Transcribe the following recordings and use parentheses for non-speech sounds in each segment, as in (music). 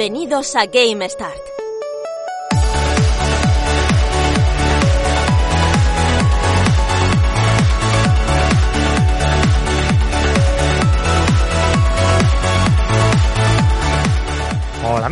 Bienvenidos a Game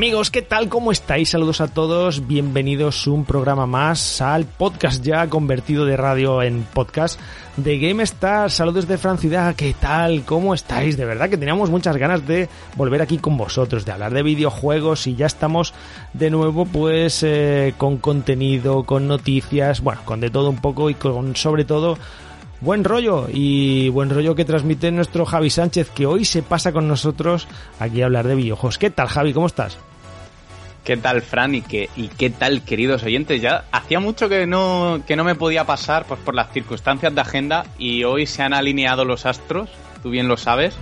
amigos, ¿qué tal? ¿Cómo estáis? Saludos a todos, bienvenidos un programa más al podcast ya convertido de radio en podcast de GameStar. Saludos de Francia, ¿qué tal? ¿Cómo estáis? De verdad que teníamos muchas ganas de volver aquí con vosotros, de hablar de videojuegos y ya estamos de nuevo pues eh, con contenido, con noticias, bueno, con de todo un poco y con sobre todo buen rollo y buen rollo que transmite nuestro Javi Sánchez que hoy se pasa con nosotros aquí a hablar de videojuegos. ¿Qué tal Javi? ¿Cómo estás? ¿Qué tal Fran y qué, y qué tal queridos oyentes? Ya hacía mucho que no, que no me podía pasar pues, por las circunstancias de agenda y hoy se han alineado los astros, tú bien lo sabes,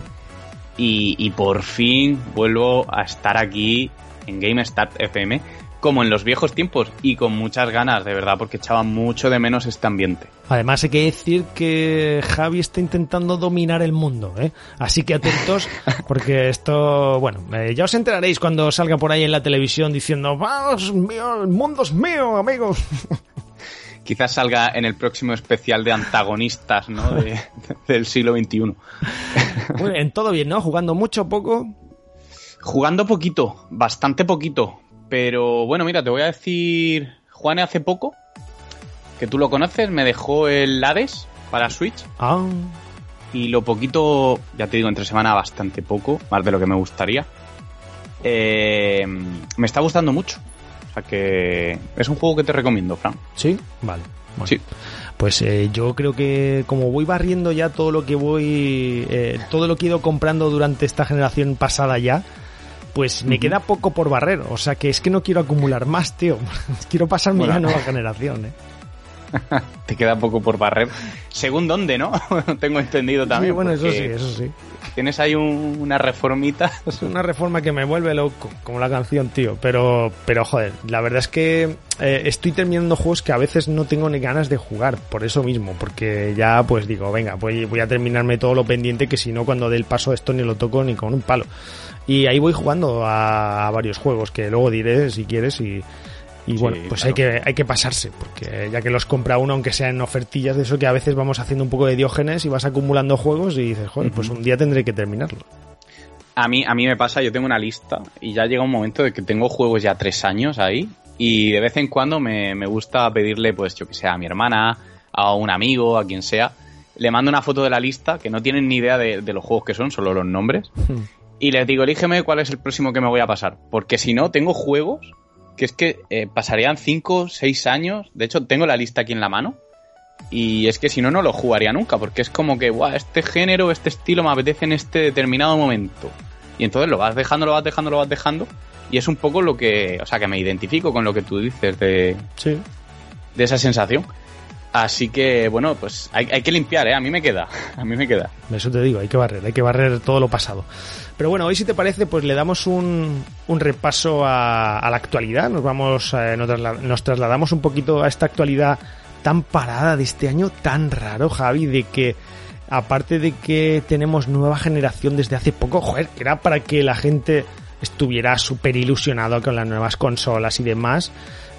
y, y por fin vuelvo a estar aquí en GameStart FM como en los viejos tiempos y con muchas ganas, de verdad, porque echaba mucho de menos este ambiente. Además hay que decir que Javi está intentando dominar el mundo, ¿eh? Así que atentos, (laughs) porque esto, bueno, eh, ya os enteraréis cuando salga por ahí en la televisión diciendo, vamos, mío, el mundo es mío, amigos. (laughs) Quizás salga en el próximo especial de antagonistas, ¿no? De, del siglo XXI. Muy bien, todo bien, ¿no? Jugando mucho poco. Jugando poquito, bastante poquito, pero bueno, mira, te voy a decir, Juan hace poco, que tú lo conoces, me dejó el Hades para Switch. Ah. Y lo poquito, ya te digo, entre semana bastante poco, más de lo que me gustaría. Eh, me está gustando mucho. O sea que es un juego que te recomiendo, Fran. ¿Sí? Vale. Bueno. Sí. Pues eh, yo creo que como voy barriendo ya todo lo que voy, eh, todo lo que he ido comprando durante esta generación pasada ya, pues me queda poco por barrer. O sea que es que no quiero acumular más, tío. (laughs) quiero pasarme Bueno. a nueva generación, ¿eh? (laughs) Te queda poco por barrer. Según dónde, ¿no? (laughs) Tengo entendido también. Sí, bueno, eso sí, eso sí. Tienes ahí un- una reformita. Es una reforma que me vuelve loco, como la canción, tío. Pero, pero joder, la verdad es que eh, estoy terminando juegos que a veces no tengo ni ganas de jugar, por eso mismo, porque ya pues digo, venga, voy, voy a terminarme todo lo pendiente que si no cuando dé el paso esto ni lo toco ni con un palo. Y ahí voy jugando a, a varios juegos que luego diré si quieres y, y Sí, bueno, pues claro. hay que hay que pasarse, porque ya que los compra uno, aunque sean en ofertillas de eso que a veces vamos haciendo un poco de diógenes y vas acumulando juegos y dices, joder, pues un día tendré que terminarlo. A mí, a mí me pasa, yo tengo una lista y ya llega un momento de que tengo juegos ya tres años ahí y de vez en cuando me, me gusta pedirle, pues yo que sé, a mi hermana, a un amigo, a quien sea, le mando una foto de la lista que no tienen ni idea de, de los juegos que son, solo los nombres, y les digo, elígeme cuál es el próximo que me voy a pasar, porque si no, tengo juegos que es que eh, pasarían cinco, seis años, de hecho tengo la lista aquí en la mano, y es que si no, no lo jugaría nunca, porque es como que, guau, este género, este estilo me apetece en este determinado momento. Y entonces lo vas dejando, lo vas dejando, lo vas dejando. Y es un poco lo que, o sea, que me identifico con lo que tú dices de, Sí. de esa sensación. Así que, bueno, pues hay, hay que limpiar, ¿eh? A mí me queda, (laughs) a mí me queda. Eso te digo, hay que barrer, hay que barrer todo lo pasado. Pero bueno, hoy si te parece, pues le damos un, un repaso a, a la actualidad. Nos vamos, eh, nos, trasla- nos trasladamos un poquito a esta actualidad tan parada de este año tan raro, Javi, de que aparte de que tenemos nueva generación desde hace poco, joder, que era para que la gente estuviera súper ilusionado con las nuevas consolas y demás.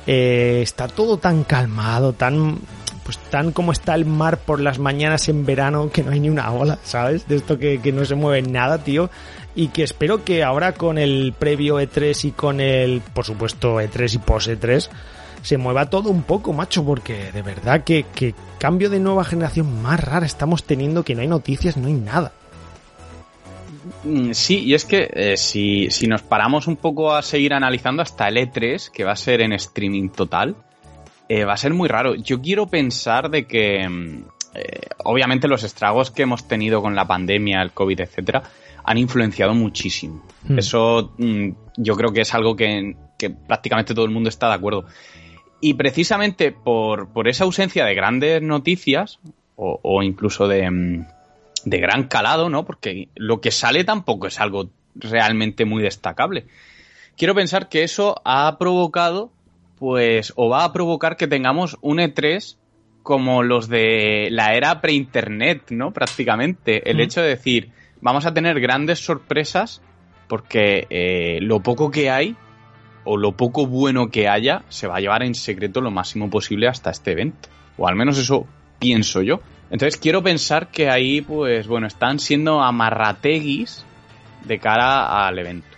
eh, está todo tan calmado, tan pues tan como está el mar por las mañanas en verano que no hay ni una ola, ¿sabes? De esto que, que no se mueve nada, tío. Y que espero que ahora con el previo E3 y con el, por supuesto, E3 y post E3, se mueva todo un poco, macho, porque de verdad que, cambio de nueva generación más rara estamos teniendo que no hay noticias, no hay nada. Mm, Sí, y es que eh, si, si nos paramos un poco a seguir analizando hasta el E3, que va a ser en streaming total, eh, va a ser muy raro. Yo quiero pensar de que, mm, eh, obviamente, los estragos que hemos tenido con la pandemia, el COVID, etcétera, han influenciado muchísimo. Hmm. Eso mm, yo creo que es algo que, que prácticamente todo el mundo está de acuerdo. Y precisamente por, por esa ausencia de grandes noticias, o, o incluso de, mm, de gran calado, ¿no? Porque lo que sale tampoco es algo realmente muy destacable. Quiero pensar que eso ha provocado, pues, o va a provocar que tengamos un E3 como los de la era pre-internet, ¿no? Prácticamente. El Mm. hecho de decir, vamos a tener grandes sorpresas porque eh, lo poco que hay o lo poco bueno que haya se va a llevar en secreto lo máximo posible hasta este evento. O al menos eso pienso yo. Entonces quiero pensar que ahí, pues bueno, están siendo amarrateguis de cara al evento.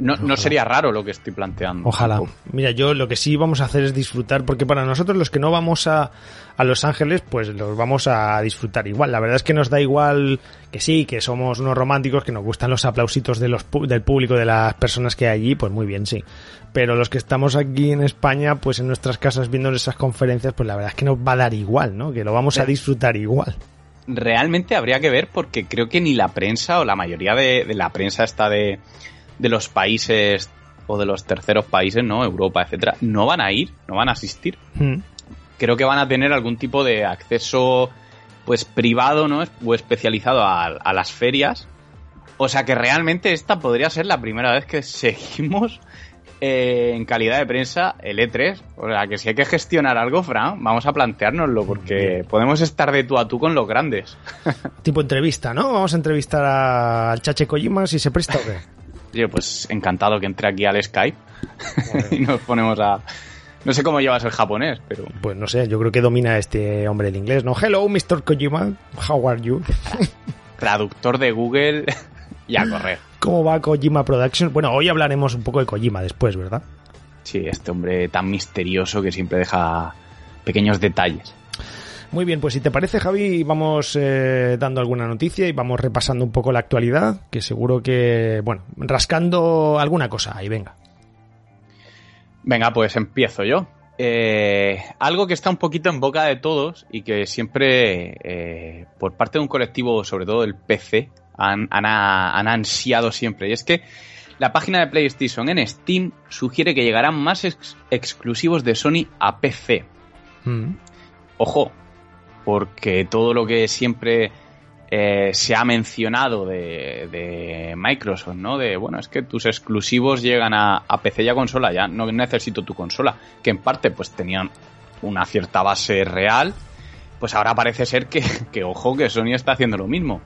No, no, sería raro lo que estoy planteando. Ojalá. Mira, yo lo que sí vamos a hacer es disfrutar, porque para nosotros los que no vamos a, a Los Ángeles, pues los vamos a disfrutar igual. La verdad es que nos da igual que sí, que somos unos románticos, que nos gustan los aplausitos de los, del público, de las personas que hay allí, pues muy bien, sí. Pero los que estamos aquí en España, pues en nuestras casas viendo esas conferencias, pues la verdad es que nos va a dar igual, ¿no? Que lo vamos a disfrutar igual realmente habría que ver porque creo que ni la prensa o la mayoría de, de la prensa está de, de los países o de los terceros países, ¿no? Europa, etcétera, no van a ir, no van a asistir. Hmm. Creo que van a tener algún tipo de acceso, pues privado, ¿no? O especializado a, las ferias. O sea que realmente esta podría ser la primera vez que seguimos eh, en calidad de prensa el E3. O sea que si hay que gestionar algo, Fran, vamos a planteárnoslo porque podemos estar de tú a tú con los grandes. tipo entrevista, ¿no? Vamos a entrevistar al Chache Kojima si se presta o qué. (laughs) Yo, pues encantado que entre aquí al Skype (laughs) y nos ponemos a... No sé cómo llevas el japonés, pero... Pues no sé, yo creo que domina este hombre el inglés, ¿no? Hello, Mr. Kojima, how are you? (laughs) Traductor de Google y a correr. ¿Cómo va Kojima Productions? Bueno, hoy hablaremos un poco de Kojima después, ¿verdad? Sí, este hombre tan misterioso que siempre deja pequeños detalles. Muy bien, pues si te parece, Javi, vamos eh, dando alguna noticia y vamos repasando un poco la actualidad, que seguro que, bueno, rascando alguna cosa ahí, venga. Venga, pues empiezo yo. Eh, algo que está un poquito en boca de todos y que siempre, eh, por parte de un colectivo, sobre todo el PC, han, ansiado siempre. Y es que la página de PlayStation en Steam sugiere que llegarán más exclusivos de Sony a PC. Mm. Ojo, porque todo lo que siempre eh, se ha mencionado de, Microsoft, ¿no? De, bueno, es que tus exclusivos llegan a, PC y a consola, ya no necesito tu consola, que en parte pues tenían una cierta base real, pues ahora parece ser que, (laughs) ojo, que Sony está haciendo lo mismo.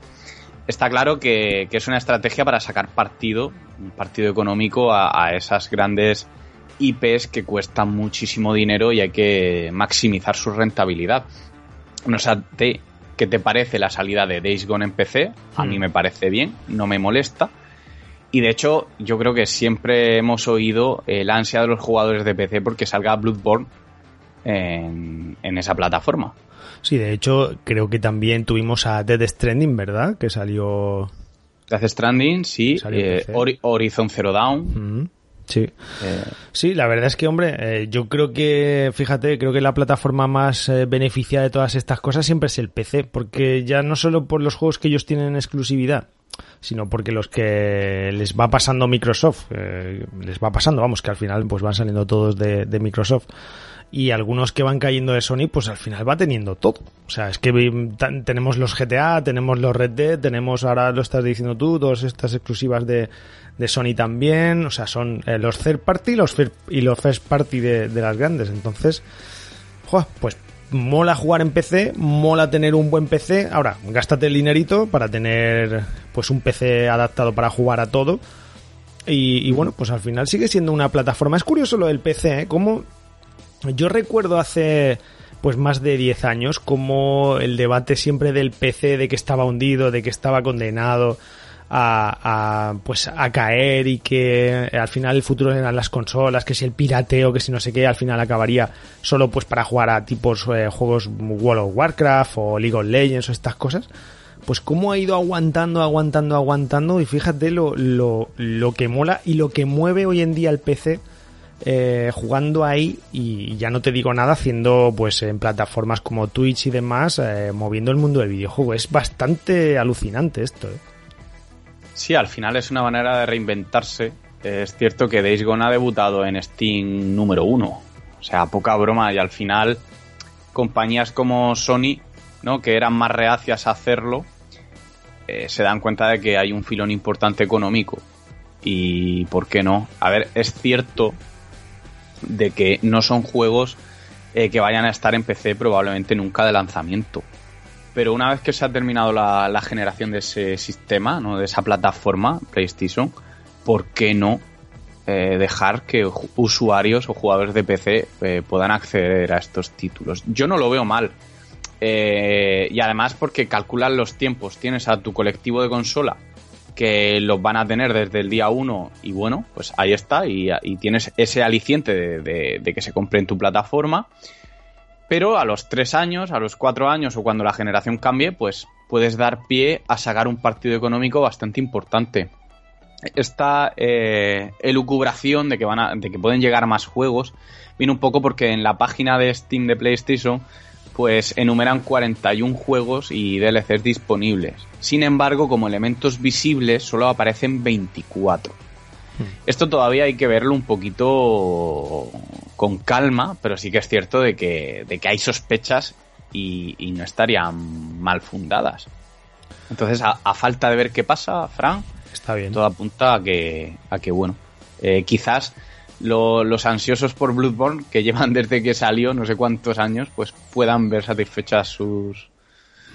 Está claro que, es una estrategia para sacar partido, un partido económico a, a esas grandes IPs que cuestan muchísimo dinero y hay que maximizar su rentabilidad no sé qué te parece la salida de Days Gone en PC. A mí hmm. me parece bien, no me molesta. Y de hecho, yo creo que siempre hemos oído el ansia de los jugadores de PC porque salga Bloodborne en, esa plataforma. Sí, de hecho, creo que también tuvimos a Dead Stranding, ¿verdad? Que salió. Death Stranding, sí. Eh, Horizon Zero Dawn. Hmm. Sí. Eh, sí, la verdad es que, hombre, eh, yo creo que, fíjate, creo que la plataforma más eh, beneficiada de todas estas cosas siempre es el PC, porque ya no solo por los juegos que ellos tienen exclusividad, sino porque los que les va pasando Microsoft, les va pasando, vamos, que al final pues van saliendo todos de, de Microsoft y algunos que van cayendo de Sony, pues al final va teniendo todo. O sea, es que tenemos los GTA, tenemos los Red Dead, tenemos ahora lo estás diciendo tú, todas estas exclusivas de, de Sony también, o sea, son eh, los third party los y los first party de, de las grandes. Entonces, pues mola jugar en PC, mola tener un buen PC. Ahora, gástate el dinerito para tener pues un PC adaptado para jugar a todo. Y, bueno, pues al final sigue siendo una plataforma. Es curioso lo del PC, ¿eh? Como yo recuerdo hace pues más de 10 años como el debate siempre del PC de que estaba hundido, de que estaba condenado, a, pues a caer y que al final el futuro eran las consolas, que si el pirateo, que si no sé qué, al final acabaría solo pues para jugar a tipos eh, juegos World of Warcraft o League of Legends o estas cosas. Pues cómo ha ido aguantando, aguantando, aguantando y fíjate lo, lo, lo que mola y lo que mueve hoy en día el PC eh, jugando ahí y ya no te digo nada haciendo pues en plataformas como Twitch y demás eh, moviendo el mundo del videojuego. Es bastante alucinante esto. ¿eh? Sí, al final es una manera de reinventarse. Es cierto que Days Gone ha debutado en Steam número uno. O sea, poca broma. Y al final, compañías como Sony, ¿no? que eran más reacias a hacerlo, eh, se dan cuenta de que hay un filón importante económico. Y ¿por qué no? A ver, es cierto de que no son juegos eh, que vayan a estar en PC probablemente nunca de lanzamiento. Pero una vez que se ha terminado la, generación de ese sistema, ¿no? de esa plataforma PlayStation, ¿por qué no eh, dejar que usuarios o jugadores de PC eh, puedan acceder a estos títulos? Yo no lo veo mal. Eh, y además porque calculan los tiempos. Tienes a tu colectivo de consola que los van a tener desde el día 1 y bueno, pues ahí está y, tienes ese aliciente de, de, que se compre en tu plataforma pero a los tres años, a los cuatro años o cuando la generación cambie, pues puedes dar pie a sacar un partido económico bastante importante. Esta eh, elucubración de que, van a, de que pueden llegar más juegos viene un poco porque en la página de Steam de PlayStation pues enumeran 41 juegos y DLCs disponibles. Sin embargo, como elementos visibles solo aparecen 24. Hmm. Esto todavía hay que verlo un poquito con calma, pero sí que es cierto de que, de que hay sospechas y, no estarían mal fundadas. Entonces, a, falta de ver qué pasa, Fran, está bien. Todo apunta a que, a que bueno, eh, quizás los ansiosos por Bloodborne, que llevan desde que salió no sé cuántos años, pues puedan ver satisfechas sus,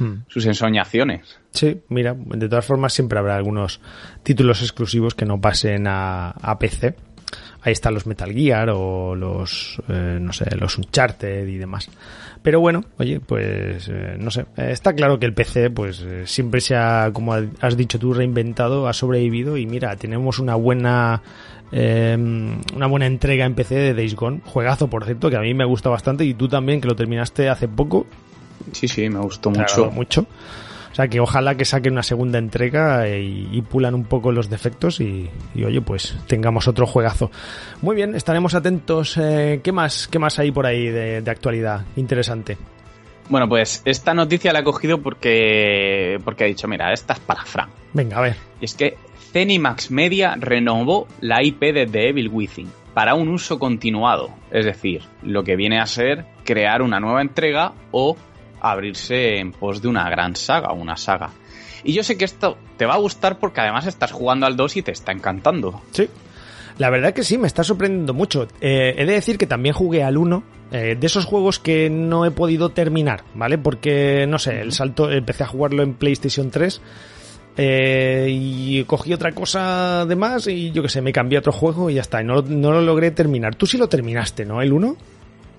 Hmm. sus ensoñaciones. Sí, mira, de todas formas siempre habrá algunos títulos exclusivos que no pasen a, PC. Ahí están los Metal Gear o los, eh, no sé, los Uncharted y demás. Pero bueno, oye, pues eh, no sé, eh, está claro que el PC pues siempre se ha, como has dicho tú, reinventado, ha sobrevivido y mira, tenemos una buena em, una buena entrega en PC de Days Gone, juegazo por cierto, que a mí me gusta bastante y tú también que lo terminaste hace poco Sí, sí, me gustó mucho. mucho. O sea que ojalá que saquen una segunda entrega y, pulan un poco los defectos y, oye, pues tengamos otro juegazo. Muy bien, estaremos atentos. Eh, ¿qué, más, ¿Qué más hay por ahí de, actualidad interesante? Bueno, pues esta noticia la he cogido porque, porque ha dicho, mira, esta es para Fran. Venga, a ver. Y es que Zenimax Media renovó la IP de The Evil Within para un uso continuado. Es decir, lo que viene a ser crear una nueva entrega o abrirse en pos de una gran saga, una saga. Y yo sé que esto te va a gustar porque además estás jugando al 2 y te está encantando. Sí. La verdad que sí, me está sorprendiendo mucho. Eh, he de decir que también jugué al 1, eh, de esos juegos que no he podido terminar, ¿vale? Porque, no sé, el salto, empecé a jugarlo en PlayStation 3 eh, y cogí otra cosa de más y yo qué sé, me cambié a otro juego y ya está, y no, no lo logré terminar. Tú sí lo terminaste, ¿no? ¿El 1?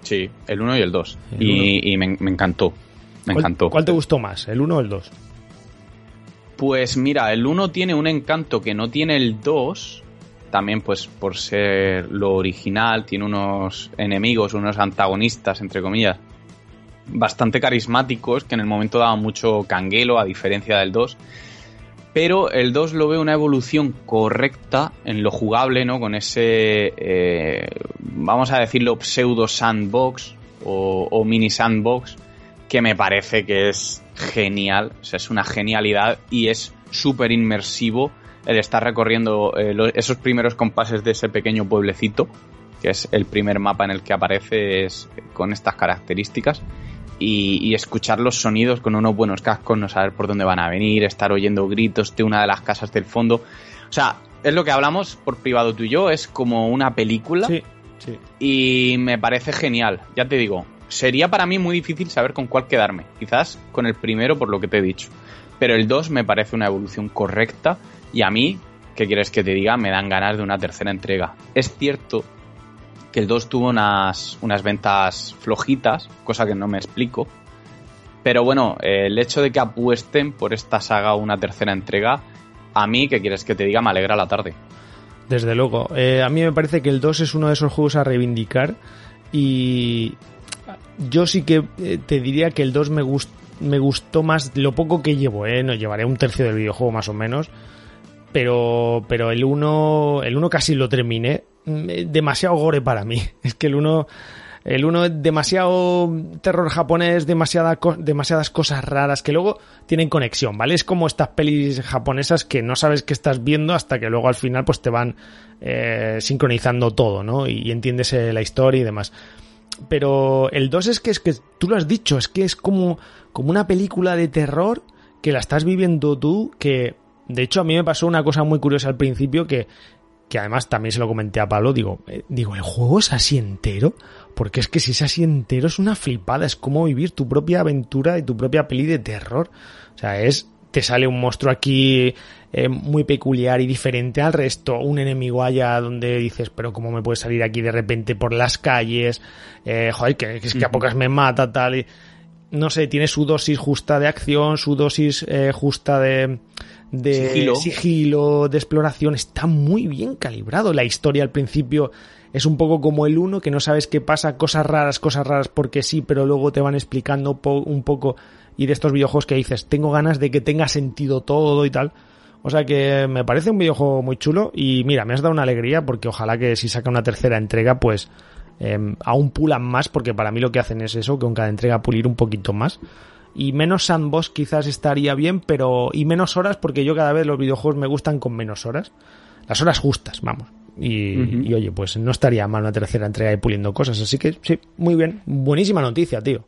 Sí, el 1 y el 2. Y, me, encantó. Me encantó. ¿Cuál te gustó más, el 1 o el 2? Pues mira, el 1 tiene un encanto que no tiene el 2. También, pues, por ser lo original, tiene unos enemigos, unos antagonistas, entre comillas, bastante carismáticos, que en el momento daban mucho canguelo, a diferencia del 2. Pero el 2 lo veo una evolución correcta en lo jugable, ¿no? Con ese, eh, vamos a decirlo, pseudo sandbox o, o mini sandbox que me parece que es genial, o sea, es una genialidad y es súper inmersivo el estar recorriendo eh, esos primeros compases de ese pequeño pueblecito, que es el primer mapa en el que aparece es, con estas características, y, escuchar los sonidos con unos buenos cascos, no saber por dónde van a venir, estar oyendo gritos de una de las casas del fondo. O sea, es lo que hablamos por privado tú y yo, es como una película. Sí, sí. Y me parece genial, ya te digo, sería para mí muy difícil saber con cuál quedarme. Quizás con el primero por lo que te he dicho. Pero el 2 me parece una evolución correcta y a mí, ¿qué quieres que te diga? Me dan ganas de una tercera entrega. Es cierto que el 2 tuvo unas, unas ventas flojitas, cosa que no me explico. Pero bueno, el hecho de que apuesten por esta saga una tercera entrega, a mí, ¿qué quieres que te diga? Me alegra la tarde. Desde luego. Eh, a mí me parece que el 2 es uno de esos juegos a reivindicar y, yo sí que eh, te diría que el 2 me, gustó más lo poco que llevo, ¿eh? No llevaré un tercio del videojuego más o menos. Pero, pero el 1 el uno casi lo terminé. Mm, eh, demasiado gore para mí. (laughs) Es que el 1 el uno es demasiado terror japonés, demasiada, demasiadas cosas raras que luego tienen conexión, ¿vale? Es como estas pelis japonesas que no sabes qué estás viendo hasta que luego al final pues te van eh, sincronizando todo, ¿no? Y, entiendes la historia y demás pero el 2 es que es que tú lo has dicho, es que es como, como una película de terror que la estás viviendo tú, que de hecho a mí me pasó una cosa muy curiosa al principio que que además también se lo comenté a Pablo, digo, eh, digo, ¿el juego es así entero? Porque es que si es así entero es una flipada, es como vivir tu propia aventura y tu propia peli de terror. O sea, es, te sale un monstruo aquí eh, muy peculiar y diferente al resto, un enemigo allá donde dices, pero cómo me puede salir aquí de repente por las calles, eh, joder, que, es que a pocas me mata, tal, y, no sé, tiene su dosis justa de acción, su dosis eh, justa de, de Sigilo. sigilo, de exploración, está muy bien calibrado. La historia al principio es un poco como el uno, que no sabes qué pasa, cosas raras, cosas raras porque sí, pero luego te van explicando po- un poco y de estos videojuegos que dices, tengo ganas de que tenga sentido todo y tal. O sea que me parece un videojuego muy chulo y mira, me has dado una alegría porque ojalá que si saca una tercera entrega pues eh, aún pulan más porque para mí lo que hacen es eso, que con cada entrega pulir un poquito más. Y menos sandbox quizás estaría bien, pero y menos horas porque yo cada vez los videojuegos me gustan con menos horas. Las horas justas, vamos. Y, y, oye, pues no estaría mal una tercera entrega y puliendo cosas. Así que sí, muy bien. Buenísima noticia, tío.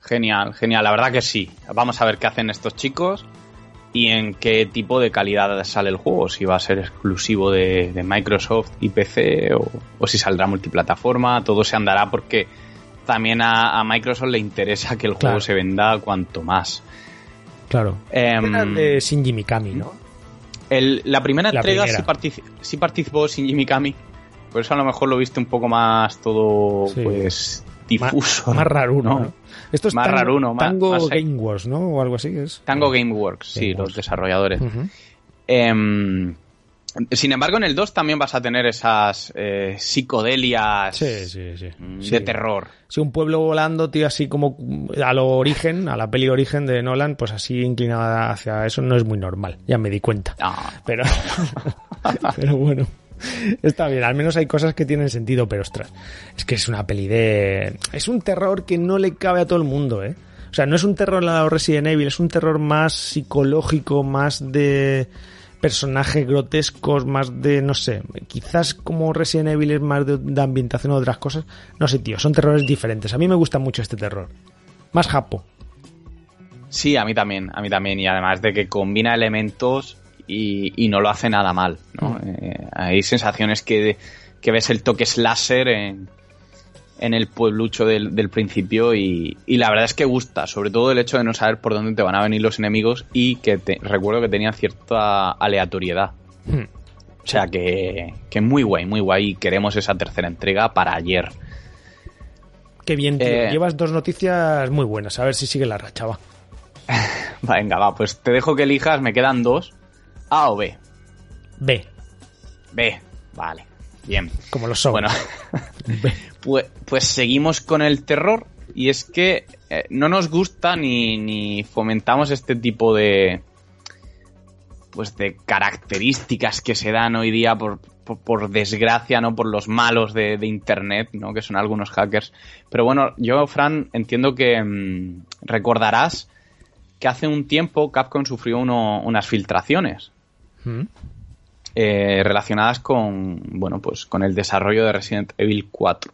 Genial, genial, la verdad que sí. Vamos a ver qué hacen estos chicos y en qué tipo de calidad sale el juego. Si va a ser exclusivo de, de Microsoft y PC o, o si saldrá multiplataforma. Todo se andará porque también a, a Microsoft le interesa que el Claro. juego se venda cuanto más. Claro. Era de Shinji Mikami, ¿no? El- la primera La entrega primera. Sí, sí participó Shinji Mikami. Por eso a lo mejor lo viste un poco más todo, Sí. pues, difuso. más raruno, ¿no? ¿no? Esto es Más Tango, raruno, más- Tango más- Game Wars, ¿no? O algo así es. Tango Gameworks, sí, Gameworks. los desarrolladores. Em, sin embargo, en el 2 también vas a tener esas eh, psicodelias Sí, sí, sí. mm, Sí. de terror. Sí, un pueblo volando, tío, así como a lo origen, a la peli origen de Nolan, pues así inclinada hacia eso no es muy normal, ya me di cuenta. Ah, Pero, (laughs) pero bueno, está bien, al menos hay cosas que tienen sentido, pero ostras, es que es una peli de... Es un terror que no le cabe a todo el mundo, ¿eh? O sea, no es un terror la Resident Evil, es un terror más psicológico, más de personajes grotescos, más de, no sé, quizás como Resident Evil es más de, de ambientación o otras cosas. No sé, tío, son terrores diferentes. A mí me gusta mucho este terror. Más japo. sí, a mí también, a mí también. Y además de que combina elementos y, y no lo hace nada mal. ¿no? Mm. Eh, hay sensaciones que, que ves el toque slasher en, en el pueblucho del, del principio y, y la verdad es que gusta, sobre todo el hecho de no saber por dónde te van a venir los enemigos y que te- recuerdo que tenían cierta aleatoriedad. Hmm. O sea que, que muy guay, muy guay. y Queremos esa tercera entrega para ayer. Qué bien, tío. Eh. Llevas dos noticias muy buenas. A ver si sigue la racha, va. (laughs) Venga, va, pues te dejo que elijas, me quedan dos. A o B. B, B, vale. Bien. como los son. Bueno, (laughs) (laughs) pues, pues seguimos con el terror. Y es que eh, no nos gusta ni, ni fomentamos este tipo de. Pues de características que se dan hoy día por, por, por desgracia, ¿no? Por los malos de, de internet, ¿no? Que son algunos hackers. Pero bueno, yo, Fran, entiendo que mm, recordarás que hace un tiempo Capcom sufrió uno- unas filtraciones Mm. eh, relacionadas con, bueno, pues con el desarrollo de Resident Evil 4.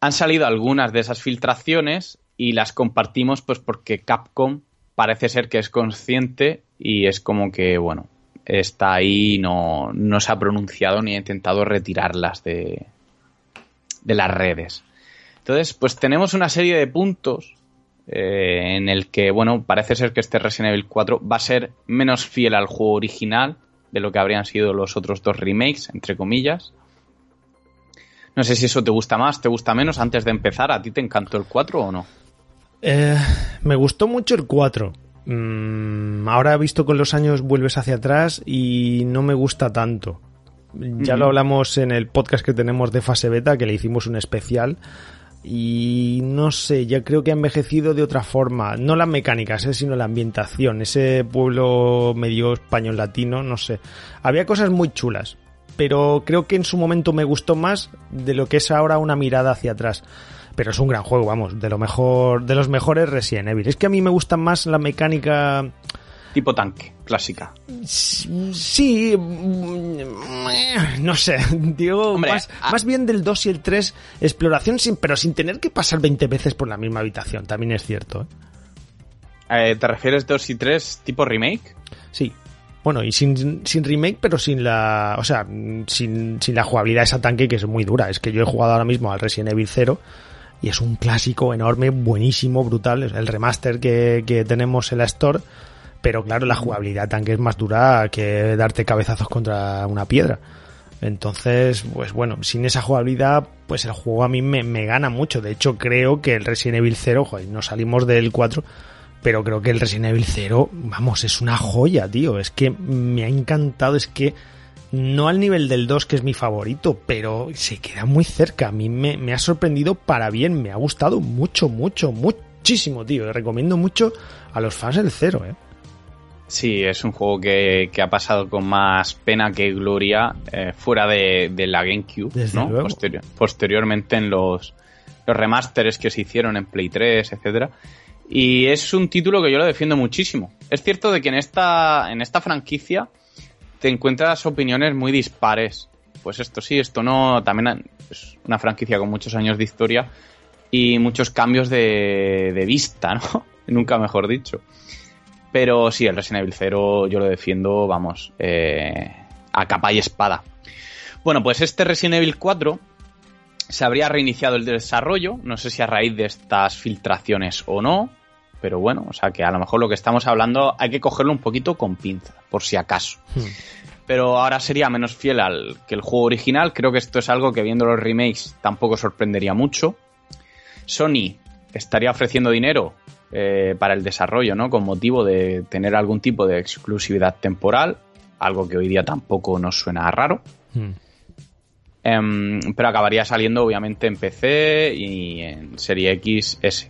Han salido algunas de esas filtraciones y las compartimos pues porque Capcom parece ser que es consciente y es como que, bueno, está ahí y no, no se ha pronunciado ni ha intentado retirarlas de, de las redes. Entonces, pues tenemos una serie de puntos eh, en el que, bueno, parece ser que este Resident Evil 4 va a ser menos fiel al juego original de lo que habrían sido los otros dos remakes, entre comillas. No sé si eso te gusta más, te gusta menos. Antes de empezar, ¿a ti te encantó el 4 o no? Eh, me gustó mucho el 4. Mm, ahora visto con los años vuelves hacia atrás y no me gusta tanto. Ya lo hablamos en el podcast que tenemos de fase beta, que le hicimos un especial. Y no sé, ya creo que ha envejecido de otra forma. No las mecánicas, eh, sino la ambientación. Ese pueblo medio español latino, no sé. Había cosas muy chulas. Pero creo que en su momento me gustó más de lo que es ahora una mirada hacia atrás. Pero es un gran juego, vamos, de lo mejor, de los mejores Resident Evil. Es que a mí me gusta más la mecánica. Tipo tanque, clásica. Sí, mm, no sé, (laughs) digo, Hombre, más, a- más bien del 2 y el 3, exploración, sin, pero sin tener que pasar 20 veces por la misma habitación, también es cierto. ¿eh? Eh, ¿Te refieres 2 y 3 tipo remake? Sí, Bueno, y sin, sin remake, pero sin la. O sea, sin, sin la jugabilidad esa tanque que es muy dura. Es que yo he jugado ahora mismo al Resident Evil 0 y es un clásico enorme, buenísimo, brutal. Es el remaster que, que tenemos en la Store. Pero claro, la jugabilidad tanque es más dura que darte cabezazos contra una piedra. Entonces, pues bueno, sin esa jugabilidad, pues el juego a mí me, me gana mucho. De hecho, creo que el Resident Evil 0, joder, no salimos del 4, pero creo que el Resident Evil 0, vamos, es una joya, tío. Es que me ha encantado, es que no al nivel del 2, que es mi favorito, pero se queda muy cerca. A mí me, me ha sorprendido para bien, me ha gustado mucho, mucho, muchísimo, tío. Recomiendo mucho a los fans del 0, eh. Sí, es un juego que, que ha pasado con más pena que gloria eh, fuera de, de, la GameCube, Desde ¿no? luego. Posteriormente en los, los remasters que se hicieron en Play 3, etcétera. Y es un título que yo lo defiendo muchísimo. Es cierto de que en esta, en esta franquicia te encuentras opiniones muy dispares. Pues esto sí, esto no. También es una franquicia con muchos años de historia y muchos cambios de, de vista, ¿no? (laughs) Nunca mejor dicho. Pero sí, el Resident Evil 0 yo lo defiendo, vamos, eh, a capa y espada. Bueno, pues este Resident Evil 4 se habría reiniciado el desarrollo, no sé si a raíz de estas filtraciones o no, pero bueno, o sea que a lo mejor lo que estamos hablando hay que cogerlo un poquito con pinza, por si acaso. Hmm. Pero ahora sería menos fiel al que el juego original, creo que esto es algo que viendo los remakes tampoco sorprendería mucho. Sony estaría ofreciendo dinero eh, para el desarrollo, ¿no? Con motivo de tener algún tipo de exclusividad temporal, algo que hoy día tampoco nos suena raro. Hmm. Em, pero acabaría saliendo obviamente en PC y en Serie XS.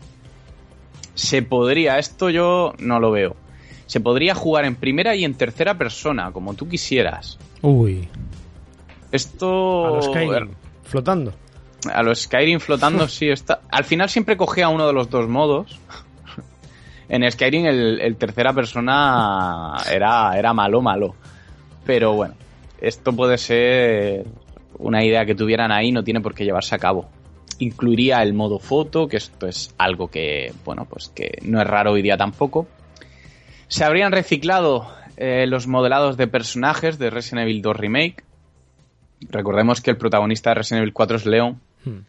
Se podría, esto yo no lo veo. Se podría jugar en primera y en tercera persona, como tú quisieras. Uy, Esto. a los Skyrim, flotando. A los Skyrim flotando, sí. Está... Al final siempre cogía uno de los dos modos. En Skyrim el, tercera persona era, era malo, malo. Pero bueno, esto puede ser una idea que tuvieran ahí, no tiene por qué llevarse a cabo. Incluiría el modo foto, que esto es algo que, bueno, pues que no es raro hoy día tampoco. Se habrían reciclado eh, los modelados de personajes de Resident Evil 2 Remake. Recordemos que el protagonista de Resident Evil 4 es Leon Hmm.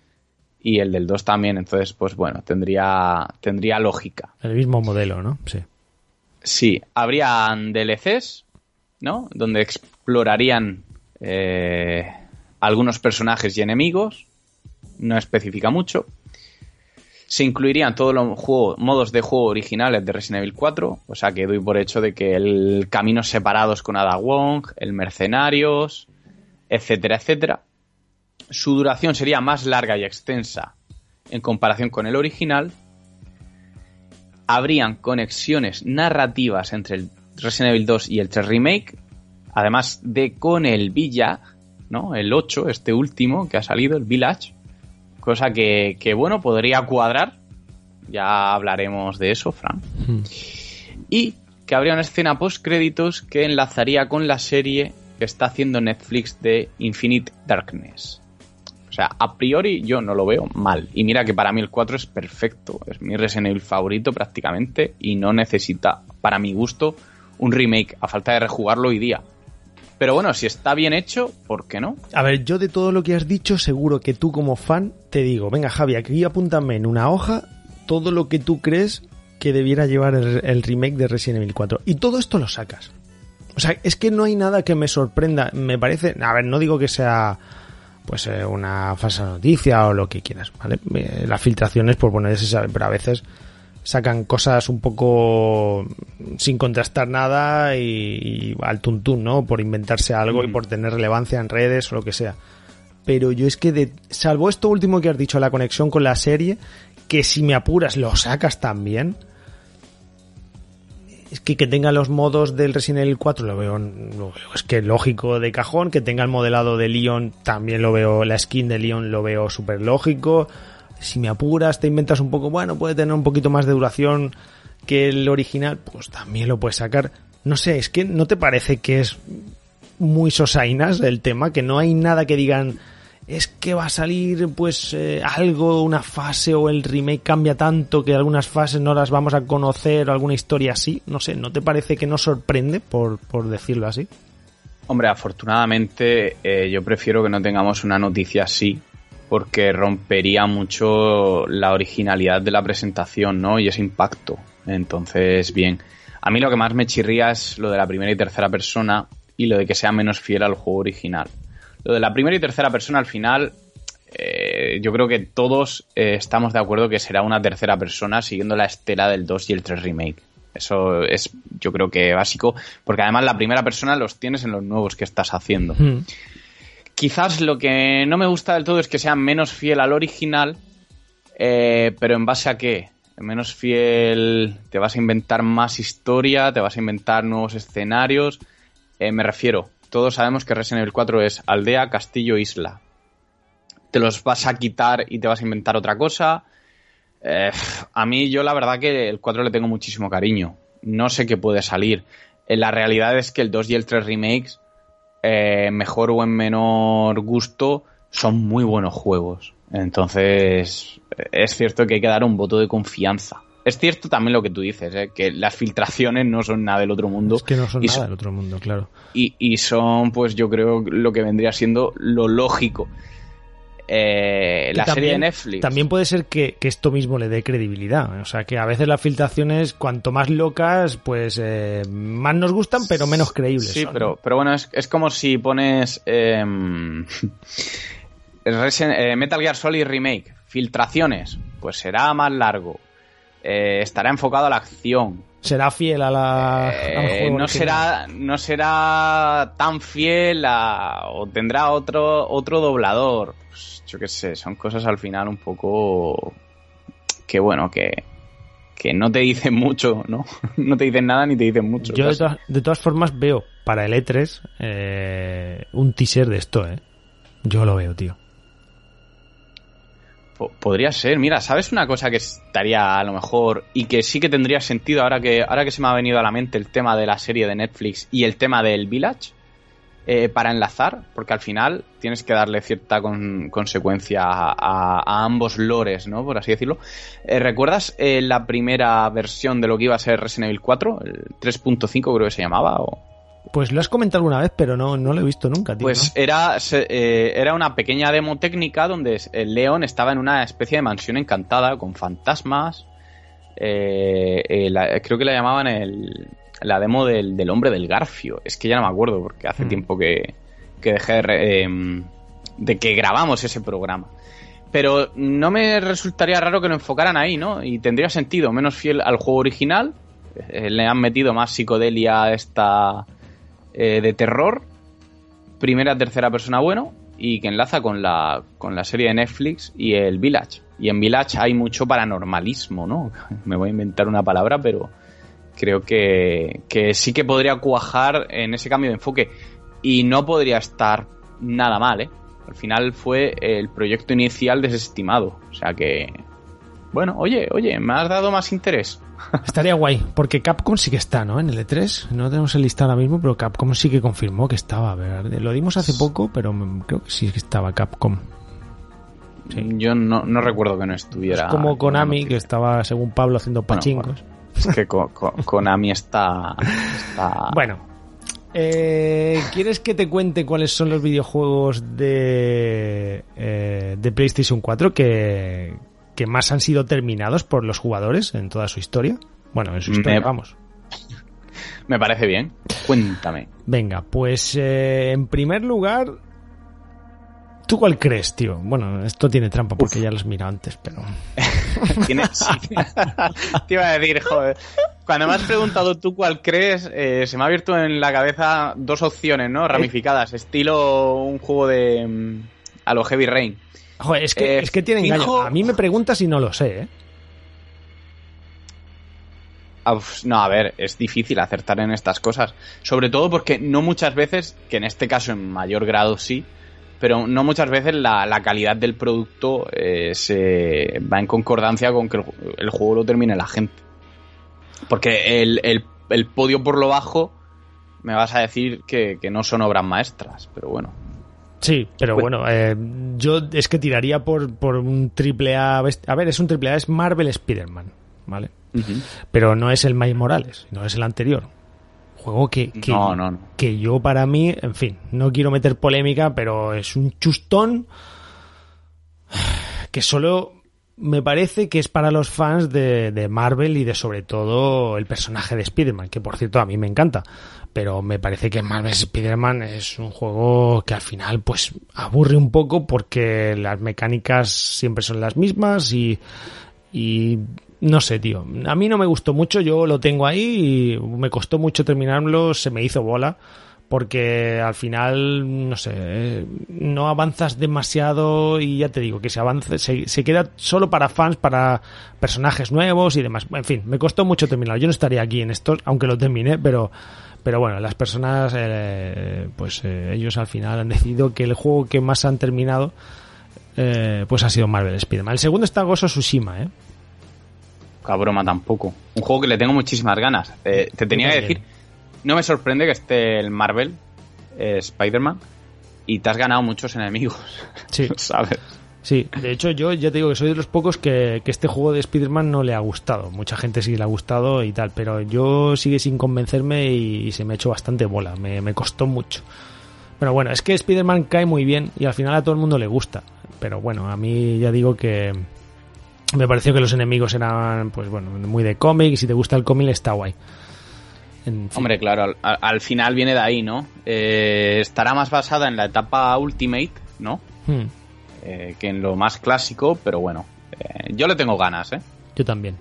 Y el del 2 también, entonces pues bueno, tendría, tendría lógica. El mismo modelo, ¿no? Sí. Sí, habrían DLCs, ¿no? Donde explorarían eh, algunos personajes y enemigos, no especifica mucho. Se incluirían todos los juego- modos de juego originales de Resident Evil 4, o sea que doy por hecho de que el Caminos Separados con Ada Wong, el Mercenarios, etcétera, etcétera. Su duración sería más larga y extensa en comparación con el original. Habrían conexiones narrativas entre el Resident Evil 2 y el 3 Remake, además de con el Village, ¿no? El 8, este último que ha salido, el Village, cosa que, que bueno, podría cuadrar. Ya hablaremos de eso, Fran. Hmm. Y que habría una escena post créditos que enlazaría con la serie que está haciendo Netflix de Infinite Darkness. Sea, a priori yo no lo veo mal. Y mira que para mí el 4 es perfecto. Es mi Resident Evil favorito prácticamente. Y no necesita, para mi gusto, un remake. A falta de rejugarlo hoy día. Pero bueno, si está bien hecho, ¿por qué no? A ver, yo de todo lo que has dicho, seguro que tú como fan te digo, venga Javi, aquí apúntame en una hoja todo lo que tú crees que debiera llevar el, el remake de Resident Evil 4. Y todo esto lo sacas. O sea, es que no hay nada que me sorprenda. Me parece, a ver, no digo que sea pues eh, una falsa noticia o lo que quieras, ¿vale? Eh, las filtraciones, pues bueno, ya se sabe, pero a veces sacan cosas un poco sin contrastar nada y, y al tuntún, ¿no? Por inventarse algo y Mm. por tener relevancia en redes o lo que sea. Pero yo es que, de, salvo esto último que has dicho, la conexión con la serie, que si me apuras lo sacas también. Es que que tenga los modos del Resident Evil 4 lo veo, lo es que lógico de cajón, que tenga el modelado de Leon también lo veo, la skin de Leon lo veo súper lógico. Si me apuras, te inventas un poco, bueno, puede tener un poquito más de duración que el original, pues también lo puedes sacar. No sé, es que no te parece que es muy sosainas el tema, que no hay nada que digan es que va a salir pues eh, algo, una fase o el remake cambia tanto que algunas fases no las vamos a conocer o alguna historia así. No sé, ¿no te parece que nos sorprende, por, por decirlo así? Hombre, afortunadamente eh, yo prefiero que no tengamos una noticia así porque rompería mucho la originalidad de la presentación, ¿no? Y ese impacto. Entonces, bien. A mí lo que más me chirría es lo de la primera y tercera persona y lo de que sea menos fiel al juego original. Lo de la primera y tercera persona al final, eh, yo creo que todos eh, estamos de acuerdo que será una tercera persona siguiendo la estela del 2 y el 3 remake. Eso es, yo creo que básico, porque además la primera persona los tienes en los nuevos que estás haciendo. Hmm. Quizás lo que no me gusta del todo es que sea menos fiel al original, eh, pero en base a qué? Menos fiel, te vas a inventar más historia, te vas a inventar nuevos escenarios. Eh, me refiero, todos sabemos que Resident Evil 4 es aldea, castillo, isla. Te los vas a quitar y te vas a inventar otra cosa. Eh, a mí yo la verdad que el 4 le tengo muchísimo cariño. No sé qué puede salir. la realidad es que el 2 y el 3 remakes eh, mejor o en menor gusto, son muy buenos juegos. Entonces, es cierto que hay que dar un voto de confianza. Es cierto también lo que tú dices, ¿eh? que las filtraciones no son nada del otro mundo. Es que no son nada del otro mundo, claro. Y, y, son, pues yo creo, lo que vendría siendo lo lógico. Eh, la serie de Netflix. También puede ser que, esto mismo le dé credibilidad. O sea, que a veces las filtraciones, cuanto más locas, pues eh, más nos gustan, pero menos creíbles. Sí, pero, pero bueno, es, es como si pones em, (laughs) eh, Metal Gear Solid Remake, filtraciones, pues será más largo. Estará enfocado a la acción. Será fiel a la. no será, no será tan fiel a, o tendrá otro, otro doblador yo qué sé, son cosas al final un poco que bueno, que, que no te dicen mucho, ¿no? (laughs) no te dicen nada ni te dicen mucho. Yo de todas, formas veo para el E3 eh, un teaser de esto, ¿eh? Yo lo veo, tío. Podría ser, mira, ¿sabes una cosa que estaría a lo mejor y que sí que tendría sentido ahora que, ahora que se me ha venido a la mente el tema de la serie de Netflix y el tema del Village? Eh, para enlazar, porque al final tienes que darle cierta consecuencia a, ambos lores, ¿no? Por así decirlo. Eh, ¿Recuerdas eh, la primera versión de lo que iba a ser Resident Evil 4? El 3.5 creo que se llamaba. O... Pues lo has comentado alguna vez, pero no, no lo he visto nunca, tío. Pues era, era una pequeña demo técnica donde el León estaba en una especie de mansión encantada con fantasmas. creo que la llamaban el, la demo del, hombre del Garfio. Es que ya no me acuerdo porque hace hmm. tiempo que, dejé de, em, de que grabamos ese programa. Pero no me resultaría raro que lo enfocaran ahí, ¿no? Y tendría sentido, menos fiel al juego original. Eh, le han metido más psicodelia a esta eh, de terror. Primera, tercera persona bueno. Y que enlaza con la, con la serie de Netflix y el Village. Y en Village hay mucho paranormalismo, ¿no? (laughs) Me voy a inventar una palabra, pero creo que, sí que podría cuajar en ese cambio de enfoque. Y no podría estar nada mal, ¿eh? Al final fue el proyecto inicial desestimado. O sea que. Bueno, oye, oye, me has dado más interés. (laughs) Estaría guay, porque Capcom sí que está, ¿no? En el E3. No tenemos el listado ahora mismo, pero Capcom sí que confirmó que estaba. ¿verdad? Lo dimos hace poco, pero creo que sí que estaba Capcom. Yo no, recuerdo que no estuviera. Es como Konami, que estaba, según Pablo, haciendo pachincos. Es que Konami está, (laughs) Bueno, eh, ¿Quieres que te cuente cuáles son los videojuegos de, eh, de PlayStation 4 que, que, más han sido terminados por los jugadores en toda su historia? Bueno, en su historia, vamos. (laughs) Me parece bien. Cuéntame. Venga, pues eh, en primer lugar, ¿Tú cuál crees, tío? Bueno, esto tiene trampa porque ya lo has mirado antes, pero. (laughs) ¿Tiene? (laughs) Te iba a decir, joder. Cuando me has preguntado tú cuál crees, eh, se me ha abierto en la cabeza dos opciones, ¿no? Ramificadas, estilo un juego de. Mm, a lo Heavy Rain. Joder, es que, eh, es que tiene engaño. A mí me preguntas y no lo sé, ¿eh? No, a ver, es difícil acertar en estas cosas. Sobre todo porque no muchas veces, que en este caso en mayor grado sí, pero no muchas veces la, calidad del producto eh, se va en concordancia con que el, juego lo termine la gente. Porque el, podio por lo bajo me vas a decir que, no son obras maestras, pero bueno. Sí, pero bueno, eh, yo es que tiraría por, por un triple A. A ver, es un triple A, es Marvel Spider-Man, ¿vale? Pero no es el Miles Morales, no es el anterior. Juego que, que, que yo para mí, en fin, no quiero meter polémica, pero es un chustón que solo me parece que es para los fans de, de, Marvel y de sobre todo el personaje de Spider-Man, que por cierto a mí me encanta. Pero me parece que Marvel Spider-Man es un juego que al final pues aburre un poco porque las mecánicas siempre son las mismas y, y no sé, tío. A mí no me gustó mucho, yo lo tengo ahí y me costó mucho terminarlo, se me hizo bola porque al final, no sé, no avanzas demasiado y ya te digo que se avanza, se, queda solo para fans, para personajes nuevos y demás. En fin, me costó mucho terminar. Yo no estaría aquí en esto, aunque lo terminé, pero, pero bueno, las personas, eh, pues eh, ellos al final han decidido que el juego que más han terminado, eh, pues ha sido Marvel Spider-Man. El segundo está Gozo Tsushima, ¿eh? Cabroma tampoco. Un juego que le tengo muchísimas ganas. te tenía que decir no me sorprende que esté el Marvel, eh, Spider-Man, y te has ganado muchos enemigos. Sí. (laughs) ¿Sabes? Sí, de hecho yo ya te digo que soy de los pocos que, este juego de Spider-Man no le ha gustado. Mucha gente sí le ha gustado y tal, pero yo sigue sin convencerme y, se me ha hecho bastante bola. Me, me costó mucho. Pero bueno, es que Spider-Man cae muy bien y al final a todo el mundo le gusta. Pero bueno, a mí ya digo que me pareció que los enemigos eran, pues bueno, muy de cómic y si te gusta el cómic está guay. Hombre, claro, al, final viene de ahí, ¿no? Eh, estará más basada en la etapa Ultimate, ¿no? Hmm. Eh, que en lo más clásico, pero bueno, eh, yo le tengo ganas, ¿eh? Yo también.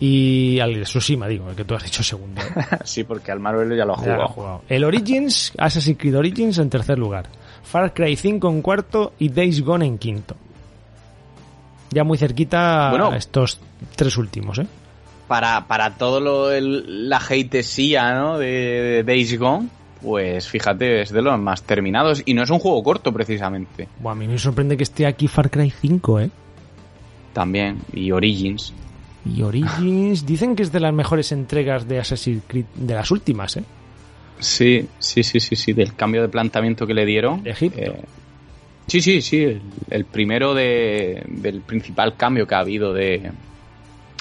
Y al Tsushima, digo, el que tú has dicho segundo. (laughs) sí, porque al Marvel ya lo ha jugado. El Origins, Assassin's Creed Origins en tercer lugar. Far Cry 5 en cuarto y Days Gone en quinto. Ya muy cerquita estos tres últimos, ¿eh? Para, para todo lo, el, la hatesía ¿no? de, Days Gone, pues fíjate, es de los más terminados y no es un juego corto precisamente. a mí me sorprende que esté aquí Far Cry 5, ¿eh? También, y Origins. Y Origins, (laughs) dicen que es de las mejores entregas de Assassin's Creed, de las últimas, ¿eh? Sí, sí, sí, sí, sí, del cambio de planteamiento que le dieron. De Egipto. Eh, sí, sí, sí, el, primero de, del principal cambio que ha habido de,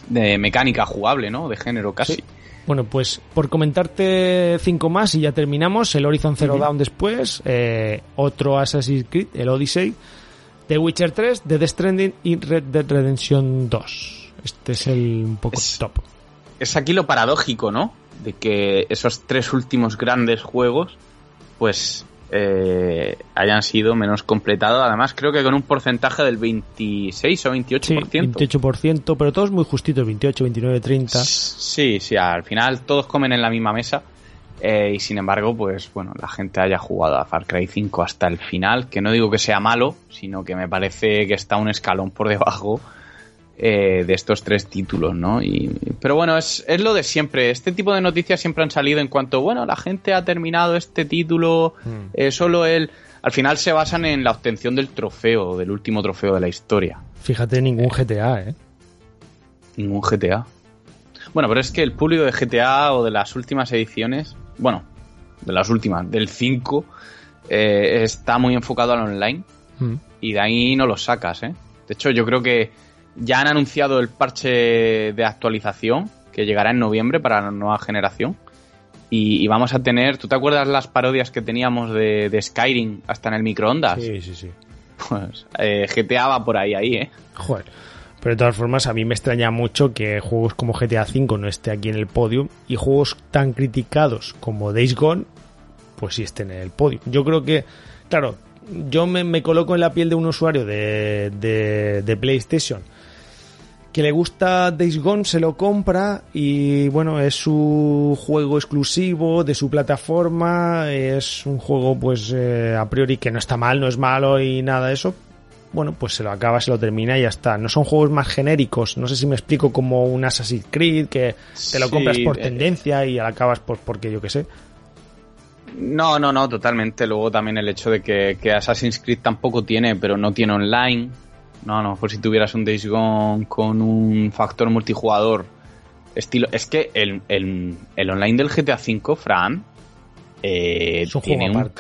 de mecánica jugable, ¿no? De género casi. Bueno, pues por comentarte cinco más y ya terminamos. El Horizon Zero Dawn después, eh, otro Assassin's Creed, el Odyssey, The Witcher 3, The Death Stranding y Red Dead Redemption 2. Este es el un poco top. Es aquí lo paradójico, ¿no? De que esos tres últimos grandes juegos, pues eh, hayan sido menos completados. Además, creo que con un porcentaje del 26 o 28%. Sí, 28%, pero todos muy justitos, 28, 29, 30. Sí, sí, al final todos comen en la misma mesa. Eh, y sin embargo, pues bueno, la gente haya jugado a Far Cry 5 hasta el final, que no digo que sea malo, sino que me parece que está un escalón por debajo eh, de estos tres títulos, ¿no? Y, pero bueno, es, es, lo de siempre. Este tipo de noticias siempre han salido en cuanto, bueno, la gente ha terminado este título, hmm. eh, solo él. Al final se basan en la obtención del trofeo, del último trofeo de la historia. Fíjate, ningún GTA, ¿eh? Ningún GTA. Bueno, pero es que el público de GTA o de las últimas ediciones, bueno, de las últimas, del 5, eh, está muy enfocado al online. Hmm. Y de ahí no lo sacas, ¿eh? De hecho, yo creo que ya han anunciado el parche de actualización que llegará en noviembre para la nueva generación. Y, vamos a tener, ¿tú te acuerdas las parodias que teníamos de, Skyrim hasta en el microondas? Sí, sí, sí. Pues eh, GTA va por ahí, ahí, ¿eh? Joder. Pero de todas formas, a mí me extraña mucho que juegos como GTA V no esté aquí en el podio y juegos tan criticados como Days Gone, pues sí estén en el podio. Yo creo que, claro, yo me, coloco en la piel de un usuario de, de PlayStation que le gusta Days Gone se lo compra y bueno, es su juego exclusivo de su plataforma, es un juego pues eh, a priori que no está mal, no es malo y nada de eso. Bueno, pues se lo acaba, se lo termina y ya está. No son juegos más genéricos, no sé si me explico como un Assassin's Creed que te lo compras por eh, tendencia y acabas por porque yo que sé. No, no, no, totalmente. Luego también el hecho de que, que Assassin's Creed tampoco tiene, pero no tiene online no, no, por si tuvieras un Days Gone con un factor multijugador estilo. Es que el, el, el online del GTA V, Fran, eh, tiene un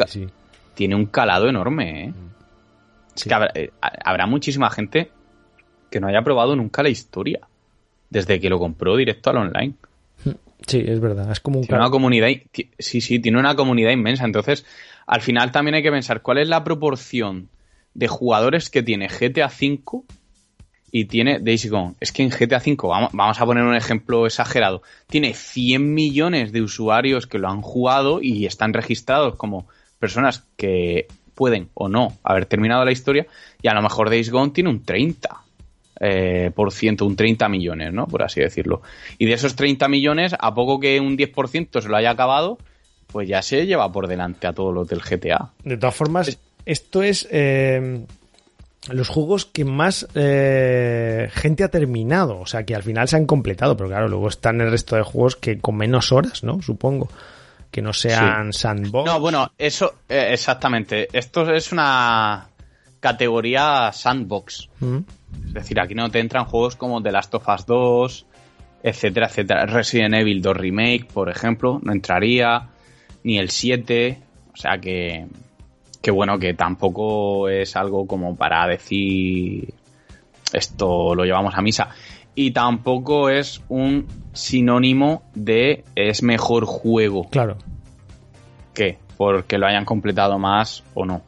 tiene un calado enorme, ¿eh? que eh, habrá, muchísima gente que no haya probado nunca la historia desde que lo compró directo al online. (laughs) Sí, es verdad. Es como un una comunidad. Sí, sí, tiene una comunidad inmensa. Entonces, al final también hay que pensar cuál es la proporción de jugadores que tiene GTA V y tiene Daisy Gone. Es que en GTA V, vamos, vamos, a poner un ejemplo exagerado, tiene 100 millones de usuarios que lo han jugado y están registrados como personas que pueden o no haber terminado la historia y a lo mejor Days Gone tiene un 30 eh, por ciento, un 30 millones, ¿no? Por así decirlo. Y de esos 30 millones, a poco que un 10% se lo haya acabado, pues ya se lleva por delante a todos los del GTA. De todas formas, esto es eh, los juegos que más eh, gente ha terminado, o sea, que al final se han completado, pero claro, luego están el resto de juegos que con menos horas, ¿no? Supongo que no sean sandbox. No, bueno, eso, eh, exactamente. Esto es una categoría sandbox. Mm. Es decir, aquí no te entran juegos como The Last of Us 2, etcétera, etcétera. Resident Evil 2 Remake, por ejemplo, no entraría. Ni el 7. O sea que. Que bueno, que tampoco es algo como para decir. Esto lo llevamos a misa y tampoco es un sinónimo de es mejor juego. Claro. Que porque lo hayan completado más o no.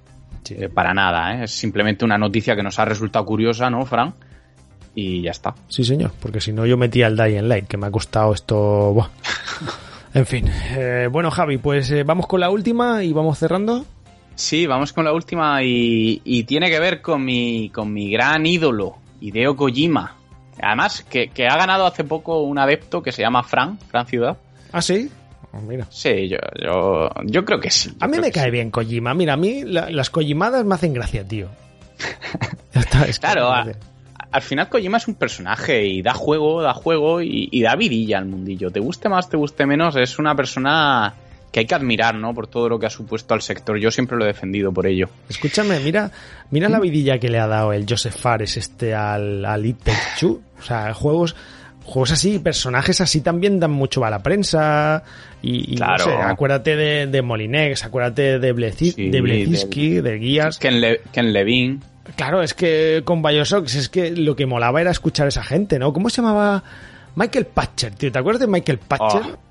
Eh, para nada, ¿eh? es simplemente una noticia que nos ha resultado curiosa, ¿no, Fran? Y ya está. Sí, señor, porque si no yo metía el Dying Light, que me ha costado esto... (laughs) en fin. Eh, bueno, Javi, pues vamos con la última y vamos cerrando. Sí, vamos con la última y, y tiene que ver con mi, con mi gran ídolo, Hideo Kojima. Además, que, ha ganado hace poco un adepto que se llama Fran, Fran Ciudad. ¿Ah, sí? Oh, mira. Sí, yo, yo, yo, creo que sí. A mí me cae bien Kojima. Mira, a mí las Kojimadas me hacen gracia, tío. (laughs) claro, al final Kojima es un personaje y da juego, da juego y, y da vidilla al mundillo. Te guste más, te guste menos, es una persona que hay que admirar, ¿no? Por todo lo que ha supuesto al sector. Yo siempre lo he defendido por ello. Escúchame, mira, mira la vidilla que le ha dado el Joseph Fares este al, al It O sea, juegos, juegos así, personajes así también dan mucho a la prensa. Y, claro. no sé, acuérdate de, de Molinex, acuérdate de, Bleci, de Blezinski, de Guías. Ken, Levin. Claro, es que con Bioshock, es que lo que molaba era escuchar a esa gente, ¿no? ¿Cómo se llamaba? Michael Patcher, tío. ¿Te acuerdas de Michael Patcher? Oh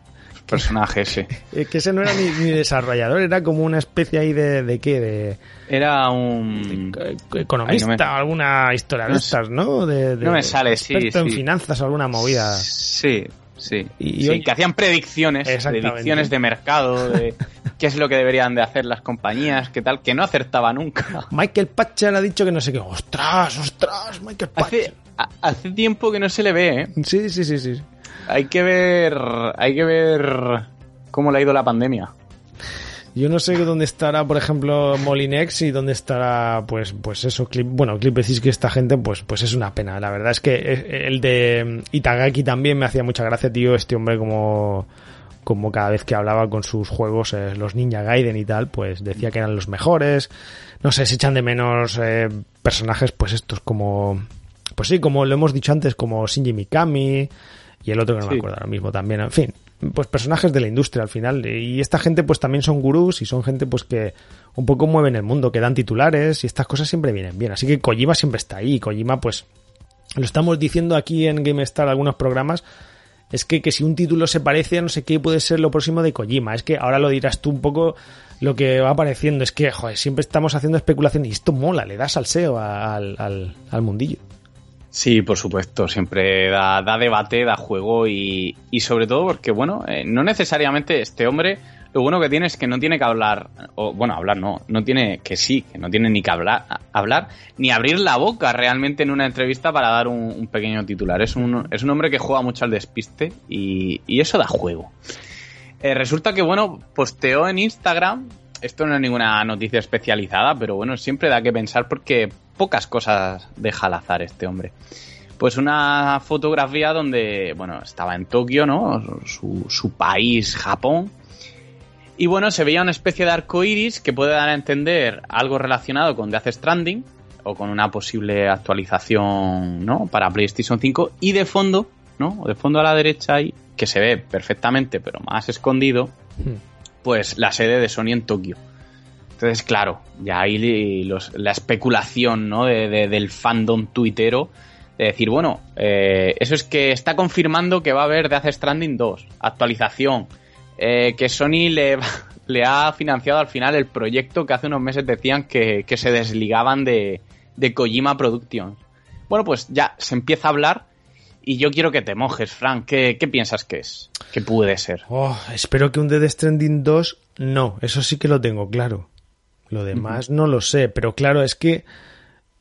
personaje ese. (laughs) Es que ese no era ni, desarrollador, era como una especie ahí de, de qué, de... Era un... economista, alguna historia de estas, ¿no? De, no me sale, sí, en finanzas, alguna movida. Sí, sí. Y que hacían predicciones, predicciones de mercado, de qué es lo que deberían de hacer las compañías, qué tal, que no acertaba nunca. Michael Patcher ha dicho que no sé qué. ¡Ostras, ostras, Michael! Hace, hace tiempo que no se le ve, ¿eh? Sí, sí, sí, sí. Hay que ver. Hay que ver cómo le ha ido la pandemia. Yo no sé dónde estará, por ejemplo, Molinex y dónde estará, pues, pues eso, Clip, bueno, Clip decís que esta gente, pues, pues es una pena. La verdad es que el de Itagaki también me hacía mucha gracia, tío, este hombre como, como cada vez que hablaba con sus juegos, eh, los Ninja Gaiden y tal, pues decía que eran los mejores. No sé, se echan de menos eh, personajes, pues estos como, pues sí, como lo hemos dicho antes, como Shinji Mikami, y el otro que no me acuerdo ahora mismo también. En fin, pues personajes de la industria al final. Y esta gente pues también son gurús y son gente pues que un poco mueven el mundo, que dan titulares y estas cosas siempre vienen bien. Así que Kojima siempre está ahí. Kojima pues lo estamos diciendo aquí en GameStar algunos programas. Es que, que si un título se parece a no sé qué puede ser lo próximo de Kojima. Es que ahora lo dirás tú un poco lo que va apareciendo. Es que, joder, siempre estamos haciendo especulación y esto mola, le da salseo al, al, al mundillo. Sí, por supuesto, siempre da, debate, da juego y, sobre todo porque, bueno, eh, no necesariamente este hombre, lo bueno que tiene es que no tiene que hablar, o bueno, hablar no, no tiene que sí, que no tiene ni que hablar, hablar ni abrir la boca realmente en una entrevista para dar un, pequeño titular. Es un, es un hombre que juega mucho al despiste y, eso da juego. Eh, resulta que, bueno, posteó en Instagram, esto no es ninguna noticia especializada, pero bueno, siempre da que pensar porque pocas cosas deja al azar este hombre. Pues una fotografía donde, bueno, estaba en Tokio, ¿no? Su, país, Japón. Y bueno, se veía una especie de arco iris que puede dar a entender algo relacionado con Death Stranding o con una posible actualización, ¿no? Para PlayStation 5. Y de fondo, ¿no? De fondo a la derecha ahí, que se ve perfectamente, pero más escondido, hmm. pues la sede de Sony en Tokio. Entonces, claro, ya los, la especulación ¿no? de, del fandom tuitero de decir, bueno, eh, eso es que está confirmando que va a haber Death Stranding 2, actualización, eh, que Sony le, (laughs) le ha financiado al final el proyecto que hace unos meses decían que, se desligaban de, de Kojima Productions. Bueno, pues ya se empieza a hablar y yo quiero que te mojes, Frank. ¿Qué, piensas que es? ¿Qué puede ser? Oh, espero que un Death Stranding 2 no, eso sí que lo tengo claro. Lo demás no lo sé, pero claro, es que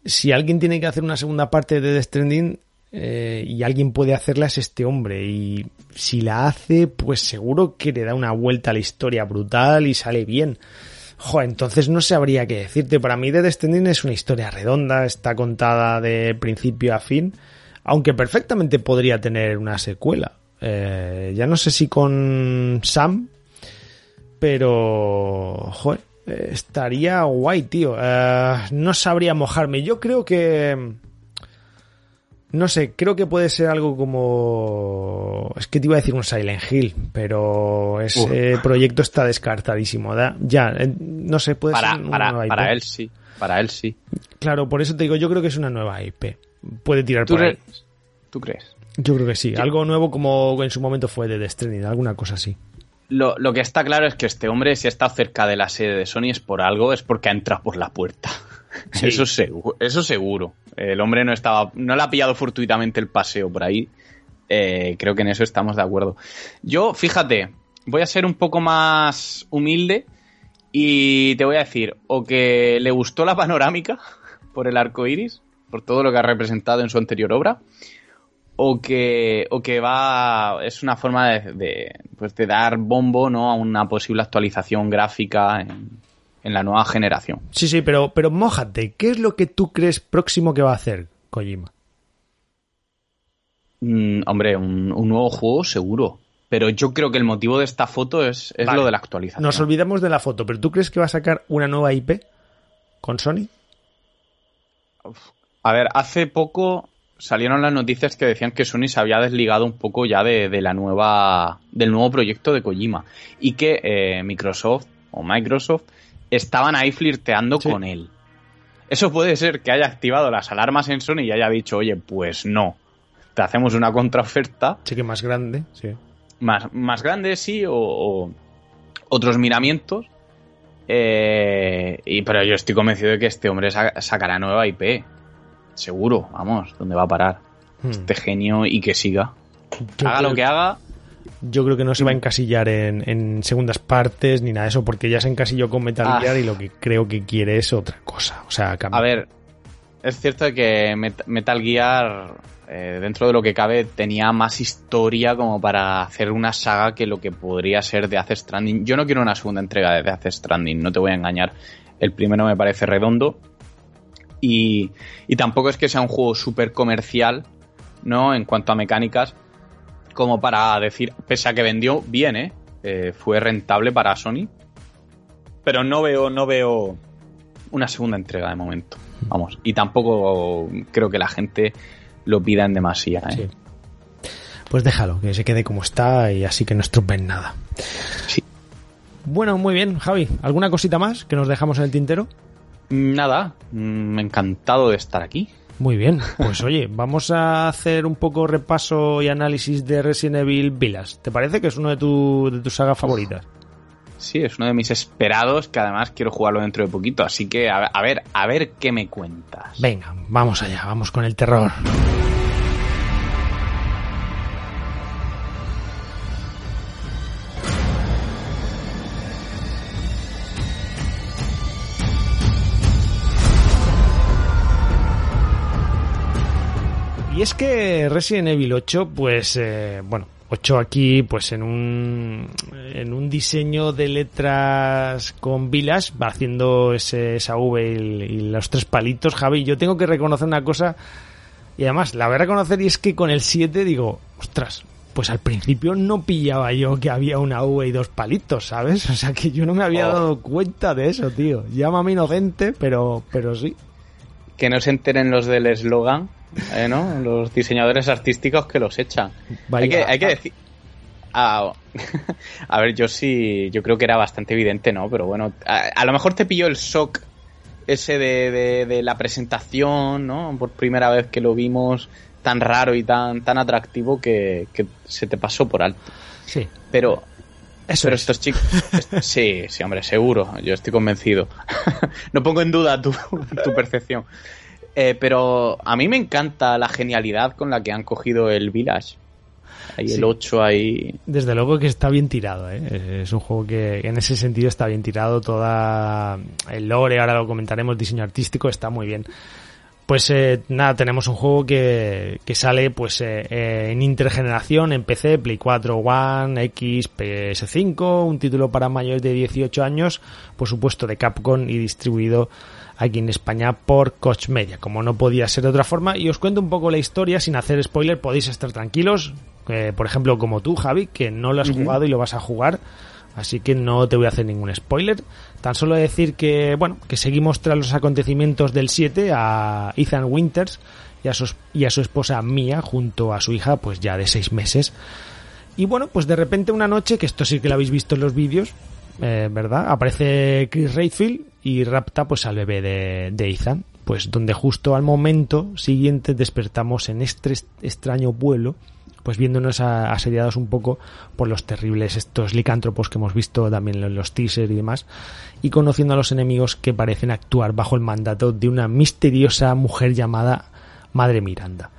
si alguien tiene que hacer una segunda parte de Death Stranding eh, y alguien puede hacerla es este hombre y si la hace, pues seguro que le da una vuelta a la historia brutal y sale bien. Jo, entonces no sabría qué decirte. Para mí Death Stranding es una historia redonda, está contada de principio a fin, aunque perfectamente podría tener una secuela. Eh, ya no sé si con Sam, pero... Joder, estaría guay, tío. Eh, no sabría mojarme. Yo creo que... No sé, creo que puede ser algo como... Es que te iba a decir un Silent Hill, pero ese proyecto está descartadísimo. Ya, eh, no sé, puede para, ser una para, nueva IP. para él sí, para él sí. Claro, por eso te digo, yo creo que es una nueva IP. Puede tirar ¿Tú, por ahí. ¿Tú crees? Yo creo que sí. Algo nuevo como en su momento fue de Stranding, alguna cosa así. Lo, lo que está claro es que este hombre, si ha estado cerca de la sede de Sony, es por algo, es porque ha entrado por la puerta. Sí. Eso, seguro, eso seguro. El hombre no estaba, no le ha pillado fortuitamente el paseo por ahí. Eh, creo que en eso estamos de acuerdo. Yo, fíjate, voy a ser un poco más humilde y te voy a decir, o que le gustó la panorámica por el arco iris, por todo lo que ha representado en su anterior obra, o que, o que va, es una forma de, de, pues de dar bombo ¿no? a una posible actualización gráfica en, en la nueva generación. Sí, sí, pero, pero mójate. ¿Qué es lo que tú crees próximo que va a hacer Kojima? Mm, hombre, un, un nuevo juego seguro. Pero yo creo que el motivo de esta foto es, es Vale. lo de la actualización. Nos olvidamos de la foto, pero ¿tú crees que va a sacar una nueva IP con Sony? A ver, hace poco salieron las noticias que decían que Sony se había desligado un poco ya de, de la nueva del nuevo proyecto de Kojima y que eh, Microsoft o Microsoft estaban ahí flirteando Sí. con él. Eso puede ser que haya activado las alarmas en Sony y haya dicho, oye, pues no, te hacemos una contraoferta Sí que más grande, sí. más, más grande, sí, o, o otros miramientos. Eh, y, pero yo estoy convencido de que este hombre sa- sacará nueva IP. Seguro, vamos, ¿dónde va a parar? Hmm. Este genio y que siga. Yo haga creo- lo que haga. Yo creo que no se va a encasillar en, en segundas partes ni nada de eso, porque ya se encasilló con Metal Ah. Gear y lo que creo que quiere es otra cosa. O sea, cambiar. A ver, es cierto que Met- Metal Gear, eh, dentro de lo que cabe, tenía más historia como para hacer una saga que lo que podría ser Death Stranding. Yo no quiero una segunda entrega de Death Stranding, no te voy a engañar. El primero me parece redondo. Y, y tampoco es que sea un juego súper comercial, ¿no? En cuanto a mecánicas, como para decir, pese a que vendió bien, ¿eh? Eh, fue rentable para Sony. Pero no veo, no veo una segunda entrega de momento. Vamos. Y tampoco creo que la gente lo pida en demasía, ¿eh? Sí. Pues déjalo, que se quede como está y así que no estropeen nada. Sí. Bueno, muy bien, Javi. ¿Alguna cosita más que nos dejamos en el tintero? Nada, mm, encantado de estar aquí. Muy bien, pues oye, vamos a hacer un poco repaso y análisis de Resident Evil Village. ¿Te parece que es uno de, tu, de tus sagas favoritas? Sí, es uno de mis esperados, que además quiero jugarlo dentro de poquito. Así que, a, a ver, a ver qué me cuentas. Venga, vamos allá, vamos con el terror. Y es que Resident Evil 8, pues, eh, bueno, 8 aquí, pues en un, en un diseño de letras con vilas, va haciendo ese, esa V y, y los tres palitos, Javi. Yo tengo que reconocer una cosa, y además la voy a reconocer, y es que con el 7 digo, ostras, pues al principio no pillaba yo que había una V y dos palitos, ¿sabes? (laughs) O sea que yo no me había Oh. dado cuenta de eso, tío. Llámame inocente, pero, pero sí. Que no se enteren los del eslogan, eh, ¿no? Los diseñadores artísticos que los echan. Vaya- hay, que, hay, que decir, a, (laughs) a, ver, yo sí, yo creo que era bastante evidente, ¿no? Pero bueno, a, lo mejor te pilló el shock ese de, de, la presentación, ¿no? Por primera vez que lo vimos tan raro y tan, tan atractivo que, que se te pasó por alto. Sí. Pero, eso pero estos chicos. (laughs) sí, sí, hombre, seguro. Yo estoy convencido. (laughs) no pongo en duda tu, tu percepción. Eh, pero a mí me encanta la genialidad con la que han cogido el Village. Ahí el 8 ahí. Desde luego que está bien tirado, ¿eh? Es un juego que en ese sentido está bien tirado. Toda el lore, ahora lo comentaremos, diseño artístico, está muy bien. Pues eh, nada, tenemos un juego que, que sale pues eh, en intergeneración, en PC, Play 4, One, X, PS5, un título para mayores de 18 años, por supuesto de Capcom y distribuido aquí en España por Coach Media, como no podía ser de otra forma. Y os cuento un poco la historia sin hacer spoiler, podéis estar tranquilos, por ejemplo como tú, Javi, que no lo has jugado y lo vas a jugar. Así que no te voy a hacer ningún spoiler. Tan solo decir que, bueno, que seguimos tras los acontecimientos del 7 a Ethan Winters y a, su, y a su esposa Mia junto a su hija, pues ya de 6 meses. Y bueno, pues de repente una noche, que esto sí que lo habéis visto en los vídeos, eh, ¿verdad? Aparece Chris Redfield y rapta pues al bebé de, de Ethan. Pues donde justo al momento siguiente despertamos en este extraño vuelo pues viéndonos asediados un poco por los terribles estos licántropos que hemos visto también en los teasers y demás, y conociendo a los enemigos que parecen actuar bajo el mandato de una misteriosa mujer llamada Madre Miranda.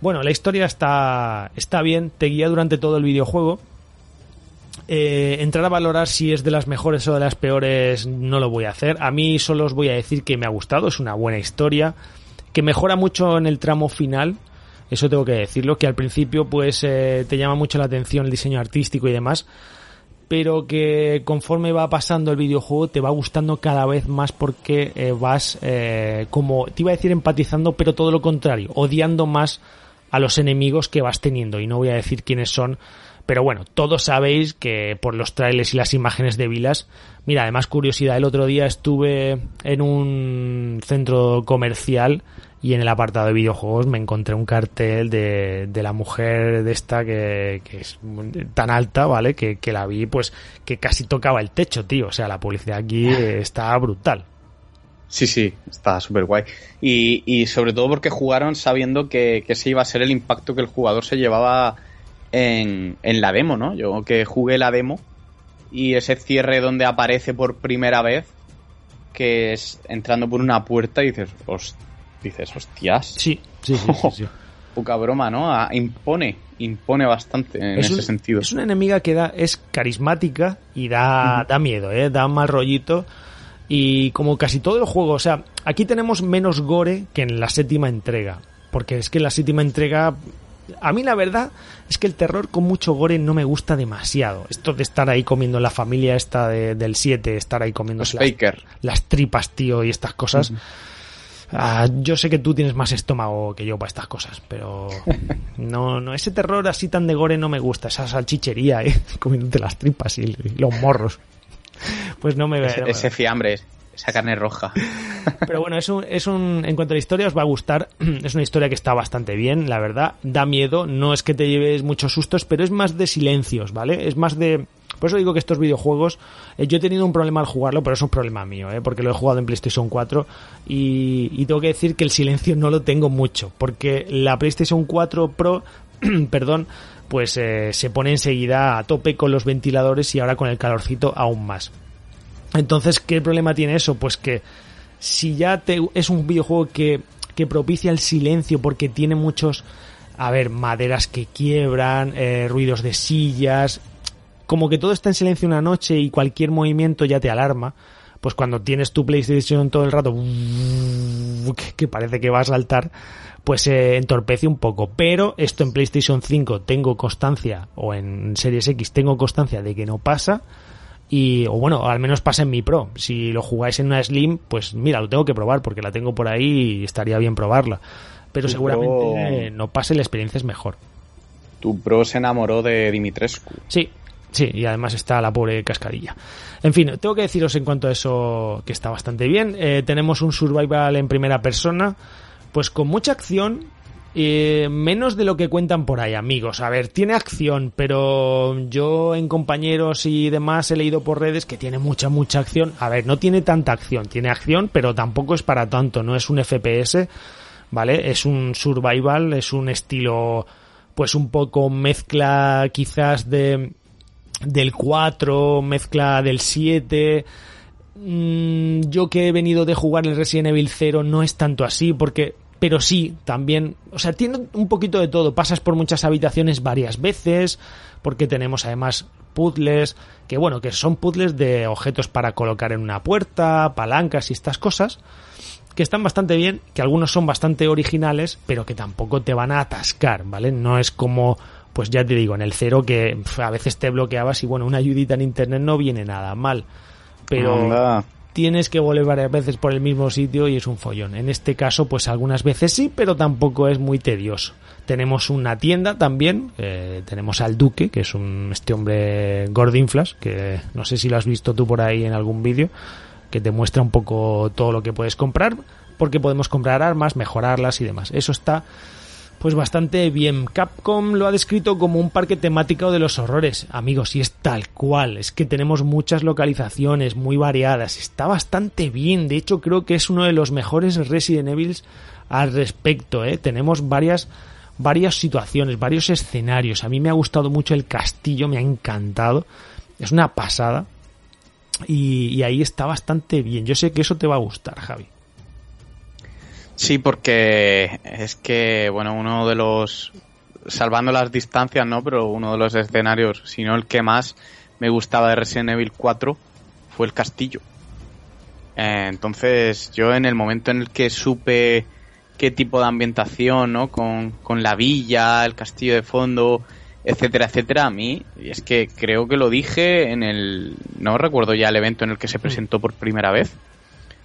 Bueno, la historia está, está bien, te guía durante todo el videojuego. Eh, entrar a valorar si es de las mejores o de las peores no lo voy a hacer. A mí solo os voy a decir que me ha gustado, es una buena historia, que mejora mucho en el tramo final, eso tengo que decirlo, que al principio pues eh, te llama mucho la atención el diseño artístico y demás, pero que conforme va pasando el videojuego te va gustando cada vez más porque eh, vas eh, como te iba a decir empatizando, pero todo lo contrario, odiando más a los enemigos que vas teniendo y no voy a decir quiénes son, pero bueno, todos sabéis que por los trailers y las imágenes de Vilas, mira, además curiosidad, el otro día estuve en un centro comercial y en el apartado de videojuegos me encontré un cartel de, de la mujer de esta que, que es tan alta, ¿vale? Que, que, la vi, pues, que casi tocaba el techo, tío. O sea, la publicidad aquí (laughs) está brutal. Sí, sí, está súper guay. Y, y, sobre todo porque jugaron sabiendo que, que ese iba a ser el impacto que el jugador se llevaba en, en la demo, ¿no? Yo que jugué la demo y ese cierre donde aparece por primera vez, que es entrando por una puerta y dices, hostia dices, hostias. Sí, sí, sí. (laughs) sí, Poca broma, ¿no? Ah, impone, impone bastante en ese sentido. Es una enemiga que da, es carismática y da, da miedo, ¿eh? Da mal rollito. Y como casi todo el juego, o sea, aquí tenemos menos gore que en la séptima entrega. Porque es que en la séptima entrega a mí la verdad es que el terror con mucho gore no me gusta demasiado. Esto de estar ahí comiendo la familia esta del 7, estar ahí comiendo las, las, tripas, tío, y estas cosas. Ah, yo sé que tú tienes más estómago que yo para estas cosas, pero (laughs) no, no, ese terror así tan de gore no me gusta, esa salchichería, (laughs) ¿eh? comiéndote las tripas y, los morros. Pues no me ve. Ese, fiambre, esa carne roja. Pero bueno, es un, es un, en cuanto a la historia os va a gustar, (clears throat) es una historia que está bastante bien, la verdad, da miedo, no es que te lleves muchos sustos, pero es más de silencios, ¿vale? Es más de por eso digo que estos videojuegos, eh, yo he tenido un problema al jugarlo, pero es un problema mío, ¿eh? porque lo he jugado en PlayStation 4 y, tengo que decir que el silencio no lo tengo mucho, porque la PlayStation 4 Pro, (clears throat) perdón, pues eh, se pone enseguida a tope con los ventiladores y ahora con el calorcito aún más. Entonces, ¿qué problema tiene eso? Pues que si ya te, es un videojuego que, que propicia el silencio porque tiene muchos, a ver, maderas que quiebran, eh, ruidos de sillas, como que todo está en silencio una noche y cualquier movimiento ya te alarma, pues cuando tienes tu PlayStation todo el rato (laughs) que parece que va a saltar, pues se entorpece un poco. Pero esto en PlayStation 5 tengo constancia, o en Series X tengo constancia de que no pasa. Y, o bueno, al menos pasa en mi Pro. Si lo jugáis en una Slim, pues mira, lo tengo que probar porque la tengo por ahí y estaría bien probarla. Pero seguramente no pase, la experiencia es mejor. Tu Pro se enamoró de Dimitrescu. Sí, Sí, y además está la pobre cascarilla. En fin, tengo que deciros en cuanto a eso que está bastante bien. Eh, tenemos un survival en primera persona, pues con mucha acción, Eh, menos de lo que cuentan por ahí, amigos. A ver, tiene acción, pero yo en compañeros y demás he leído por redes que tiene mucha, mucha acción. A ver, no tiene tanta acción, tiene acción, pero tampoco es para tanto, no es un FPS, ¿vale? Es un survival, es un estilo, pues un poco mezcla quizás de del 4, mezcla del 7. Mm, yo que he venido de jugar el Resident Evil 0 no es tanto así, porque pero sí, también, o sea, tiene un poquito de todo. Pasas por muchas habitaciones varias veces, porque tenemos además puzzles, que bueno, que son puzzles de objetos para colocar en una puerta, palancas y estas cosas, que están bastante bien, que algunos son bastante originales, pero que tampoco te van a atascar, ¿vale? No es como, pues ya te digo, en el cero que a veces te bloqueabas y bueno, una ayudita en internet no viene nada mal. Pero tienes que volver varias veces por el mismo sitio y es un follón. En este caso, pues algunas veces sí, pero tampoco es muy tedioso. Tenemos una tienda también, eh, tenemos al Duque, que es un este hombre gordinflas, que no sé si lo has visto tú por ahí en algún vídeo, que te muestra un poco todo lo que puedes comprar, porque podemos comprar armas, mejorarlas y demás. Eso está pues bastante bien. Capcom lo ha descrito como un parque temático de los horrores. Amigos, y es tal cual. Es que tenemos muchas localizaciones muy variadas. Está bastante bien. De hecho, creo que es uno de los mejores Resident Evil al respecto. ¿eh? Tenemos varias varias situaciones, varios escenarios. A mí me ha gustado mucho el castillo, me ha encantado. Es una pasada. Y, y ahí está bastante bien. Yo sé que eso te va a gustar, Javi. Sí, porque es que, bueno, uno de los, salvando las distancias, ¿no? Pero uno de los escenarios, si no el que más me gustaba de Resident Evil 4 fue el castillo. Eh, entonces, yo en el momento en el que supe qué tipo de ambientación, ¿no? Con, con la villa, el castillo de fondo, etcétera, etcétera, a mí, y es que creo que lo dije en el, no recuerdo ya el evento en el que se presentó por primera vez,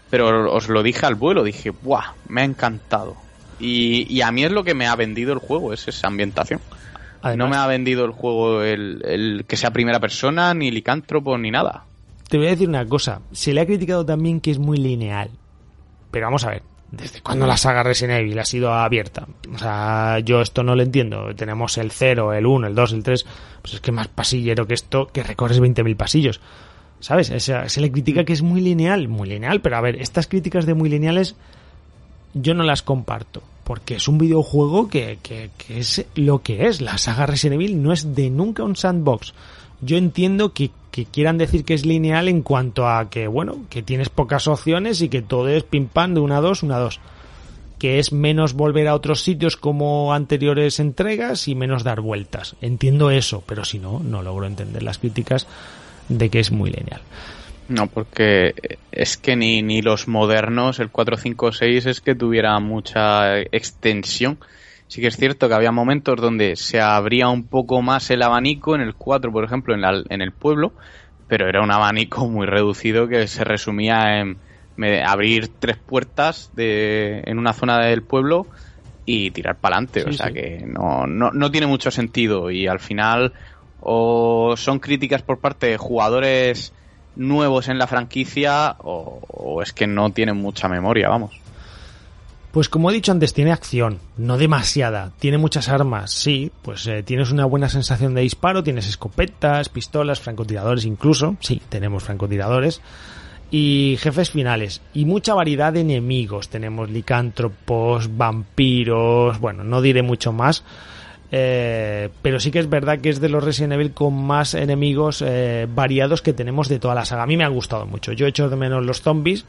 pero os lo dije al vuelo, dije, ¡buah! Me ha encantado. Y, a mí es lo que me ha vendido el juego, es esa ambientación. no me ha vendido el juego el, que sea primera persona, ni licántropo, ni nada. Te voy a decir una cosa, se le ha criticado también que es muy lineal. Pero vamos a ver, ¿desde cuándo la saga Resident Evil ha sido abierta? O sea, yo esto no lo entiendo. Tenemos el 0, el 1, el 2, el 3. Pues es que más pasillero que esto, que recorres 20.000 pasillos. ¿Sabes? se le critica que es muy lineal, muy lineal, pero a ver, estas críticas de muy lineales yo no las comparto, porque es un videojuego que, que, que es lo que es. La saga Resident Evil no es de nunca un sandbox. Yo entiendo que, que quieran decir que es lineal en cuanto a que, bueno, que tienes pocas opciones y que todo es pim pam de una a dos, una a dos que es menos volver a otros sitios como anteriores entregas y menos dar vueltas. Entiendo eso, pero si no, no logro entender las críticas de que es muy lineal. No, porque es que ni, ni los modernos, el 456, es que tuviera mucha extensión. Sí que es cierto que había momentos donde se abría un poco más el abanico, en el 4, por ejemplo, en, la, en el pueblo, pero era un abanico muy reducido que se resumía en abrir tres puertas de, en una zona del pueblo y tirar para adelante. o sea que no, no, no tiene mucho sentido y al final o son críticas por parte de jugadores nuevos en la franquicia o, es que no tienen mucha memoria, vamos. Pues como he dicho antes, tiene acción, no demasiada, tiene muchas armas, sí, pues eh, tienes una buena sensación de disparo, tienes escopetas, pistolas, francotiradores incluso, sí, tenemos francotiradores, y jefes finales, y mucha variedad de enemigos, tenemos licántropos, vampiros, bueno, no diré mucho más, eh, pero sí que es verdad que es de los Resident Evil con más enemigos eh, variados que tenemos de toda la saga. A mí me ha gustado mucho. Yo he hecho de menos los zombies.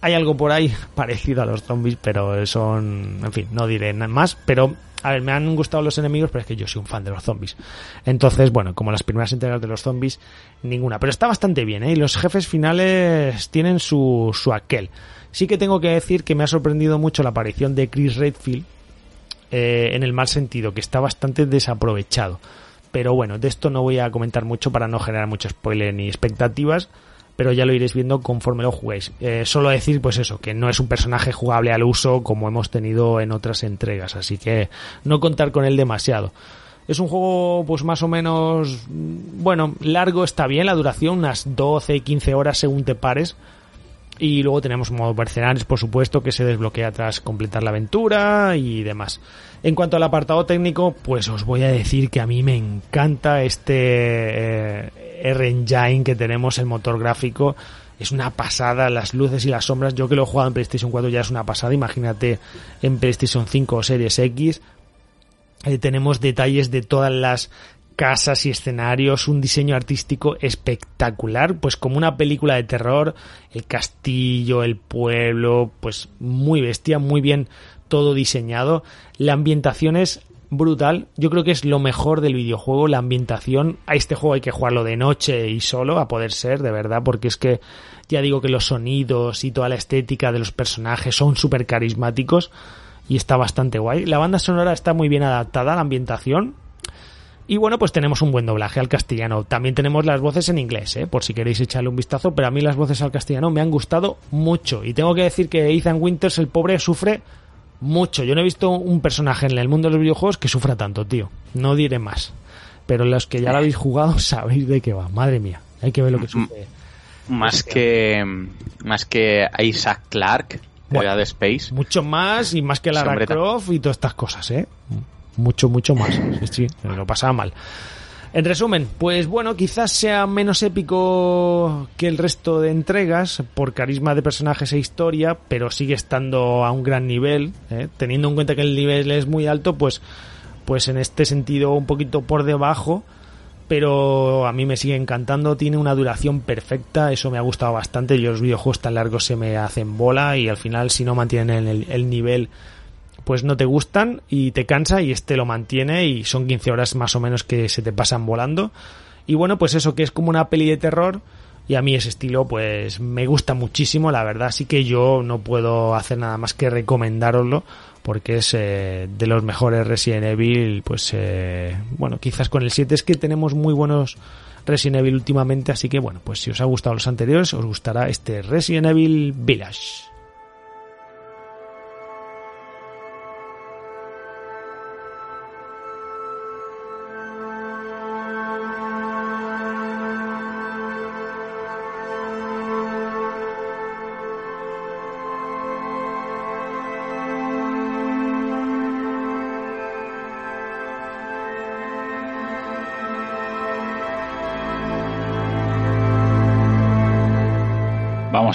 Hay algo por ahí (laughs) parecido a los zombies, pero son, en fin, no diré nada más. Pero, a ver, me han gustado los enemigos, pero es que yo soy un fan de los zombies. Entonces, bueno, como las primeras entregas de los zombies, ninguna. Pero está bastante bien, ¿eh? Y los jefes finales tienen su, su aquel. Sí que tengo que decir que me ha sorprendido mucho la aparición de Chris Redfield, eh, en el mal sentido, que está bastante desaprovechado. Pero bueno, de esto no voy a comentar mucho para no generar mucho spoiler ni expectativas, pero ya lo iréis viendo conforme lo juguéis. Eh, solo decir, pues eso, que no es un personaje jugable al uso como hemos tenido en otras entregas, así que no contar con él demasiado. Es un juego, pues más o menos, bueno, largo está bien la duración, unas 12, 15 horas según te pares, Y luego tenemos modo mercenarios, por supuesto, que se desbloquea tras completar la aventura y demás. En cuanto al apartado técnico, pues os voy a decir que a mí me encanta este eh, R-Engine que tenemos, el motor gráfico. Es una pasada, las luces y las sombras. Yo que lo he jugado en PlayStation 4 ya es una pasada. Imagínate en PlayStation 5 o Series X. Eh, tenemos detalles de todas las casas y escenarios, un diseño artístico espectacular, pues como una película de terror, el castillo, el pueblo, pues muy bestia, muy bien todo diseñado, la ambientación es brutal, yo creo que es lo mejor del videojuego, la ambientación, a este juego hay que jugarlo de noche y solo, a poder ser, de verdad, porque es que ya digo que los sonidos y toda la estética de los personajes son súper carismáticos y está bastante guay. La banda sonora está muy bien adaptada a la ambientación, y bueno, pues tenemos un buen doblaje al castellano. También tenemos las voces en inglés, ¿eh? por si queréis echarle un vistazo, pero a mí las voces al castellano me han gustado mucho. Y tengo que decir que Ethan Winters, el pobre, sufre mucho. Yo no he visto un personaje en el mundo de los videojuegos que sufra tanto, tío. No diré más. Pero los que ya lo habéis jugado (laughs) sabéis de qué va. Madre mía, hay que ver lo que sufre. Más que, más que Isaac Clark de Space. Mucho más y más que Lara Croft y todas estas cosas, ¿eh? Mucho, mucho más. Sí, lo pasaba mal. En resumen, pues bueno, quizás sea menos épico que el resto de entregas por carisma de personajes e historia, pero sigue estando a un gran nivel, ¿eh? teniendo en cuenta que el nivel es muy alto, pues, pues en este sentido un poquito por debajo, pero a mí me sigue encantando, tiene una duración perfecta, eso me ha gustado bastante, yo los videojuegos tan largos se me hacen bola y al final si no mantienen el nivel pues no te gustan y te cansa y este lo mantiene y son 15 horas más o menos que se te pasan volando. Y bueno, pues eso que es como una peli de terror y a mí ese estilo pues me gusta muchísimo, la verdad sí que yo no puedo hacer nada más que recomendároslo porque es eh, de los mejores Resident Evil, pues eh, bueno, quizás con el 7 es que tenemos muy buenos Resident Evil últimamente, así que bueno, pues si os ha gustado los anteriores, os gustará este Resident Evil Village.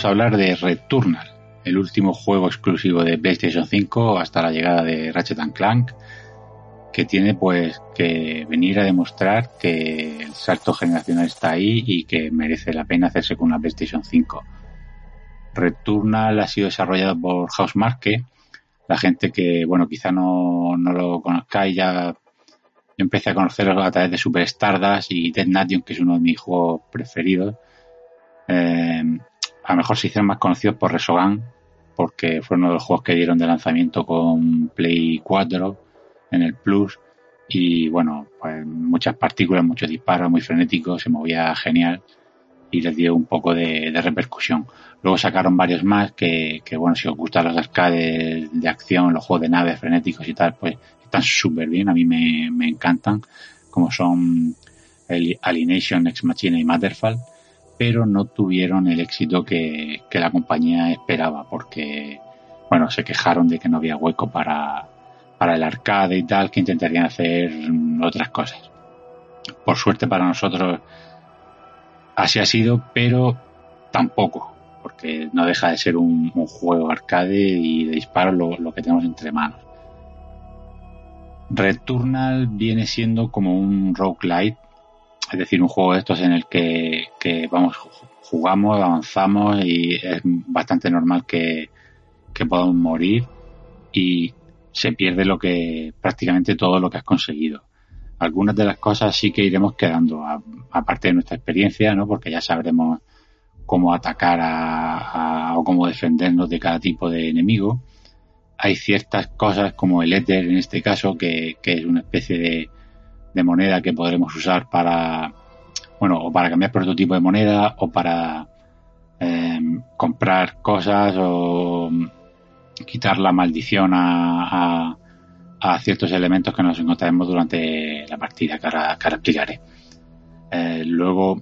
A hablar de Returnal, el último juego exclusivo de PlayStation 5 hasta la llegada de Ratchet Clank, que tiene pues que venir a demostrar que el salto generacional está ahí y que merece la pena hacerse con una PlayStation 5. Returnal ha sido desarrollado por Housemarque, la gente que, bueno, quizá no, no lo conozcáis ya empecé a conocerlo a través de Super Stardust y Dead Nation, que es uno de mis juegos preferidos. Eh, a lo mejor se hicieron más conocidos por Resogan, porque fue uno de los juegos que dieron de lanzamiento con Play 4 en el Plus. Y bueno, pues muchas partículas, muchos disparos, muy frenéticos, se movía genial y les dio un poco de, repercusión. Luego sacaron varios más que, bueno, si os gustan los arcades de acción, los juegos de naves frenéticos y tal, pues están súper bien, a mí me, me encantan, como son el Alienation, Ex Machina y Matterfall pero no tuvieron el éxito que, la compañía esperaba, porque, bueno, se quejaron de que no había hueco para, para el arcade y tal, que intentarían hacer otras cosas. Por suerte para nosotros así ha sido, pero tampoco, porque no deja de ser un, juego arcade y de disparos lo, lo, que tenemos entre manos. Returnal viene siendo como un roguelite es decir, un juego de estos en el que, vamos, jugamos, avanzamos y es bastante normal que, podamos morir y se pierde lo que prácticamente todo lo que has conseguido. Algunas de las cosas sí que iremos quedando, aparte de nuestra experiencia, ¿no? Porque ya sabremos cómo atacar a, o cómo defendernos de cada tipo de enemigo. Hay ciertas cosas como el éter en este caso, que es una especie de, de moneda que podremos usar para, bueno, o para cambiar prototipo de moneda o para em, comprar cosas o quitar la maldición a, a, ciertos elementos que nos encontraremos durante la partida que ahora, explicaré. Eh, luego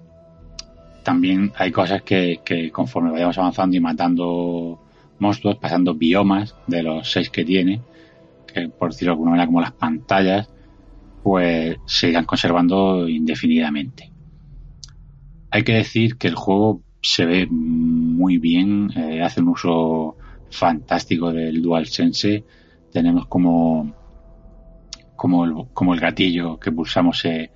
también hay cosas que, que conforme vayamos avanzando y matando monstruos, pasando biomas de los seis que tiene, que por decirlo de alguna manera como las pantallas, pues se irán conservando indefinidamente. Hay que decir que el juego se ve muy bien, eh, hace un uso fantástico del DualSense. Tenemos como, como, el, como el gatillo que pulsamos se,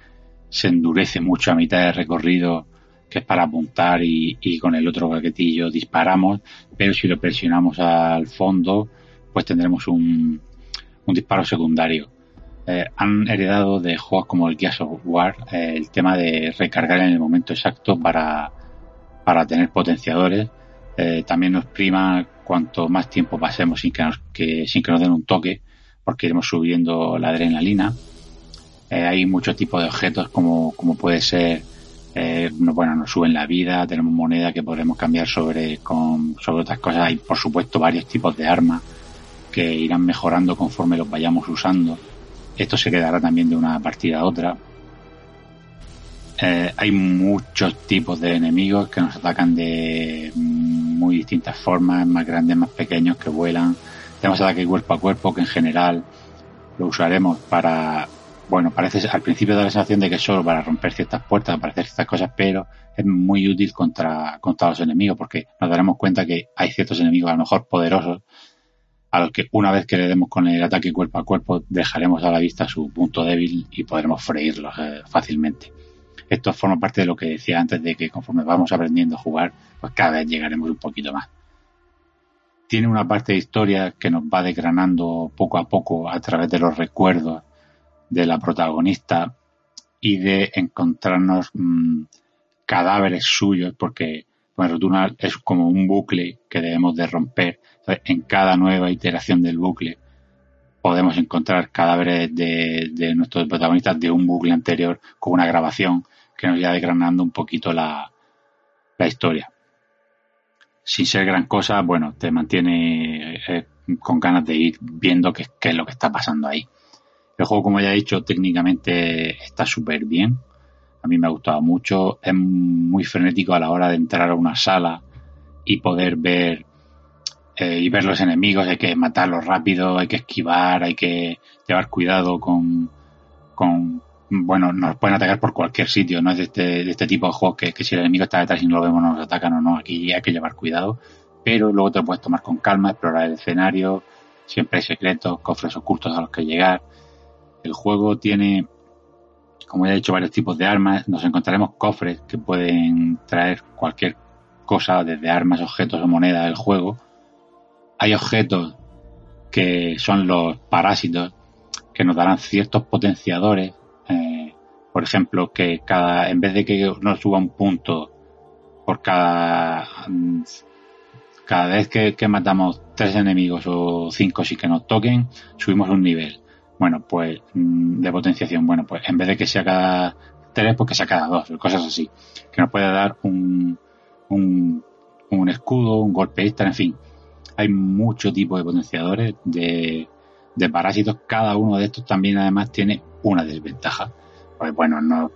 se endurece mucho a mitad de recorrido, que es para apuntar y, y con el otro gatillo disparamos, pero si lo presionamos al fondo, pues tendremos un, un disparo secundario. Eh, han heredado de juegos como el Gears of War eh, el tema de recargar en el momento exacto para, para tener potenciadores. Eh, también nos prima cuanto más tiempo pasemos sin que nos, que, sin que nos den un toque, porque iremos subiendo la adrenalina. Hay muchos tipos de objetos como, como puede ser, bueno, nos suben la vida, tenemos moneda que podremos cambiar sobre, con, sobre otras cosas. Hay, por supuesto, varios tipos de armas que irán mejorando conforme los vayamos usando. Esto se quedará también de una partida a otra. Eh, hay muchos tipos de enemigos que nos atacan de muy distintas formas, más grandes, más pequeños, que vuelan. Tenemos ataque cuerpo a cuerpo, que en general lo usaremos para, bueno, parece al principio da la sensación de que solo para romper ciertas puertas, para hacer ciertas cosas, pero es muy útil contra, contra los enemigos, porque nos daremos cuenta que hay ciertos enemigos a lo mejor poderosos, a los que una vez que le demos con el ataque cuerpo a cuerpo, dejaremos a la vista su punto débil y podremos freírlos eh, fácilmente. Esto forma parte de lo que decía antes de que conforme vamos aprendiendo a jugar, pues cada vez llegaremos un poquito más. Tiene una parte de historia que nos va desgranando poco a poco a través de los recuerdos de la protagonista y de encontrarnos mmm, cadáveres suyos, porque es como un bucle que debemos de romper. En cada nueva iteración del bucle podemos encontrar cadáveres de, de nuestros protagonistas de un bucle anterior con una grabación que nos irá desgranando un poquito la, la historia. Sin ser gran cosa, bueno, te mantiene eh, con ganas de ir viendo qué, qué, es lo que está pasando ahí. El juego, como ya he dicho, técnicamente está súper bien. A mí me ha gustado mucho. Es muy frenético a la hora de entrar a una sala y poder ver eh, y ver los enemigos. Hay que matarlos rápido, hay que esquivar, hay que llevar cuidado con, con bueno, nos pueden atacar por cualquier sitio, no es de este, de este tipo de juegos que, que, si el enemigo está detrás y no lo vemos nos atacan o no, aquí hay que llevar cuidado, pero luego te lo puedes tomar con calma, explorar el escenario, siempre hay secretos, cofres ocultos a los que llegar. El juego tiene, como ya he dicho, varios tipos de armas, nos encontraremos cofres que pueden traer cualquier cosa, desde armas, objetos o monedas del juego. Hay objetos que son los parásitos, que nos darán ciertos potenciadores eh, por ejemplo, que cada, en vez de que nos suba un punto por cada, cada vez que, que, matamos tres enemigos o cinco si que nos toquen, subimos un nivel. Bueno, pues, de potenciación. Bueno, pues en vez de que sea cada tres, pues que sea cada dos, cosas así. Que nos puede dar un, un, un escudo, un golpe extra, en fin. Hay mucho tipo de potenciadores de, de parásitos. Cada uno de estos también además tiene una desventaja. Pues bueno, no,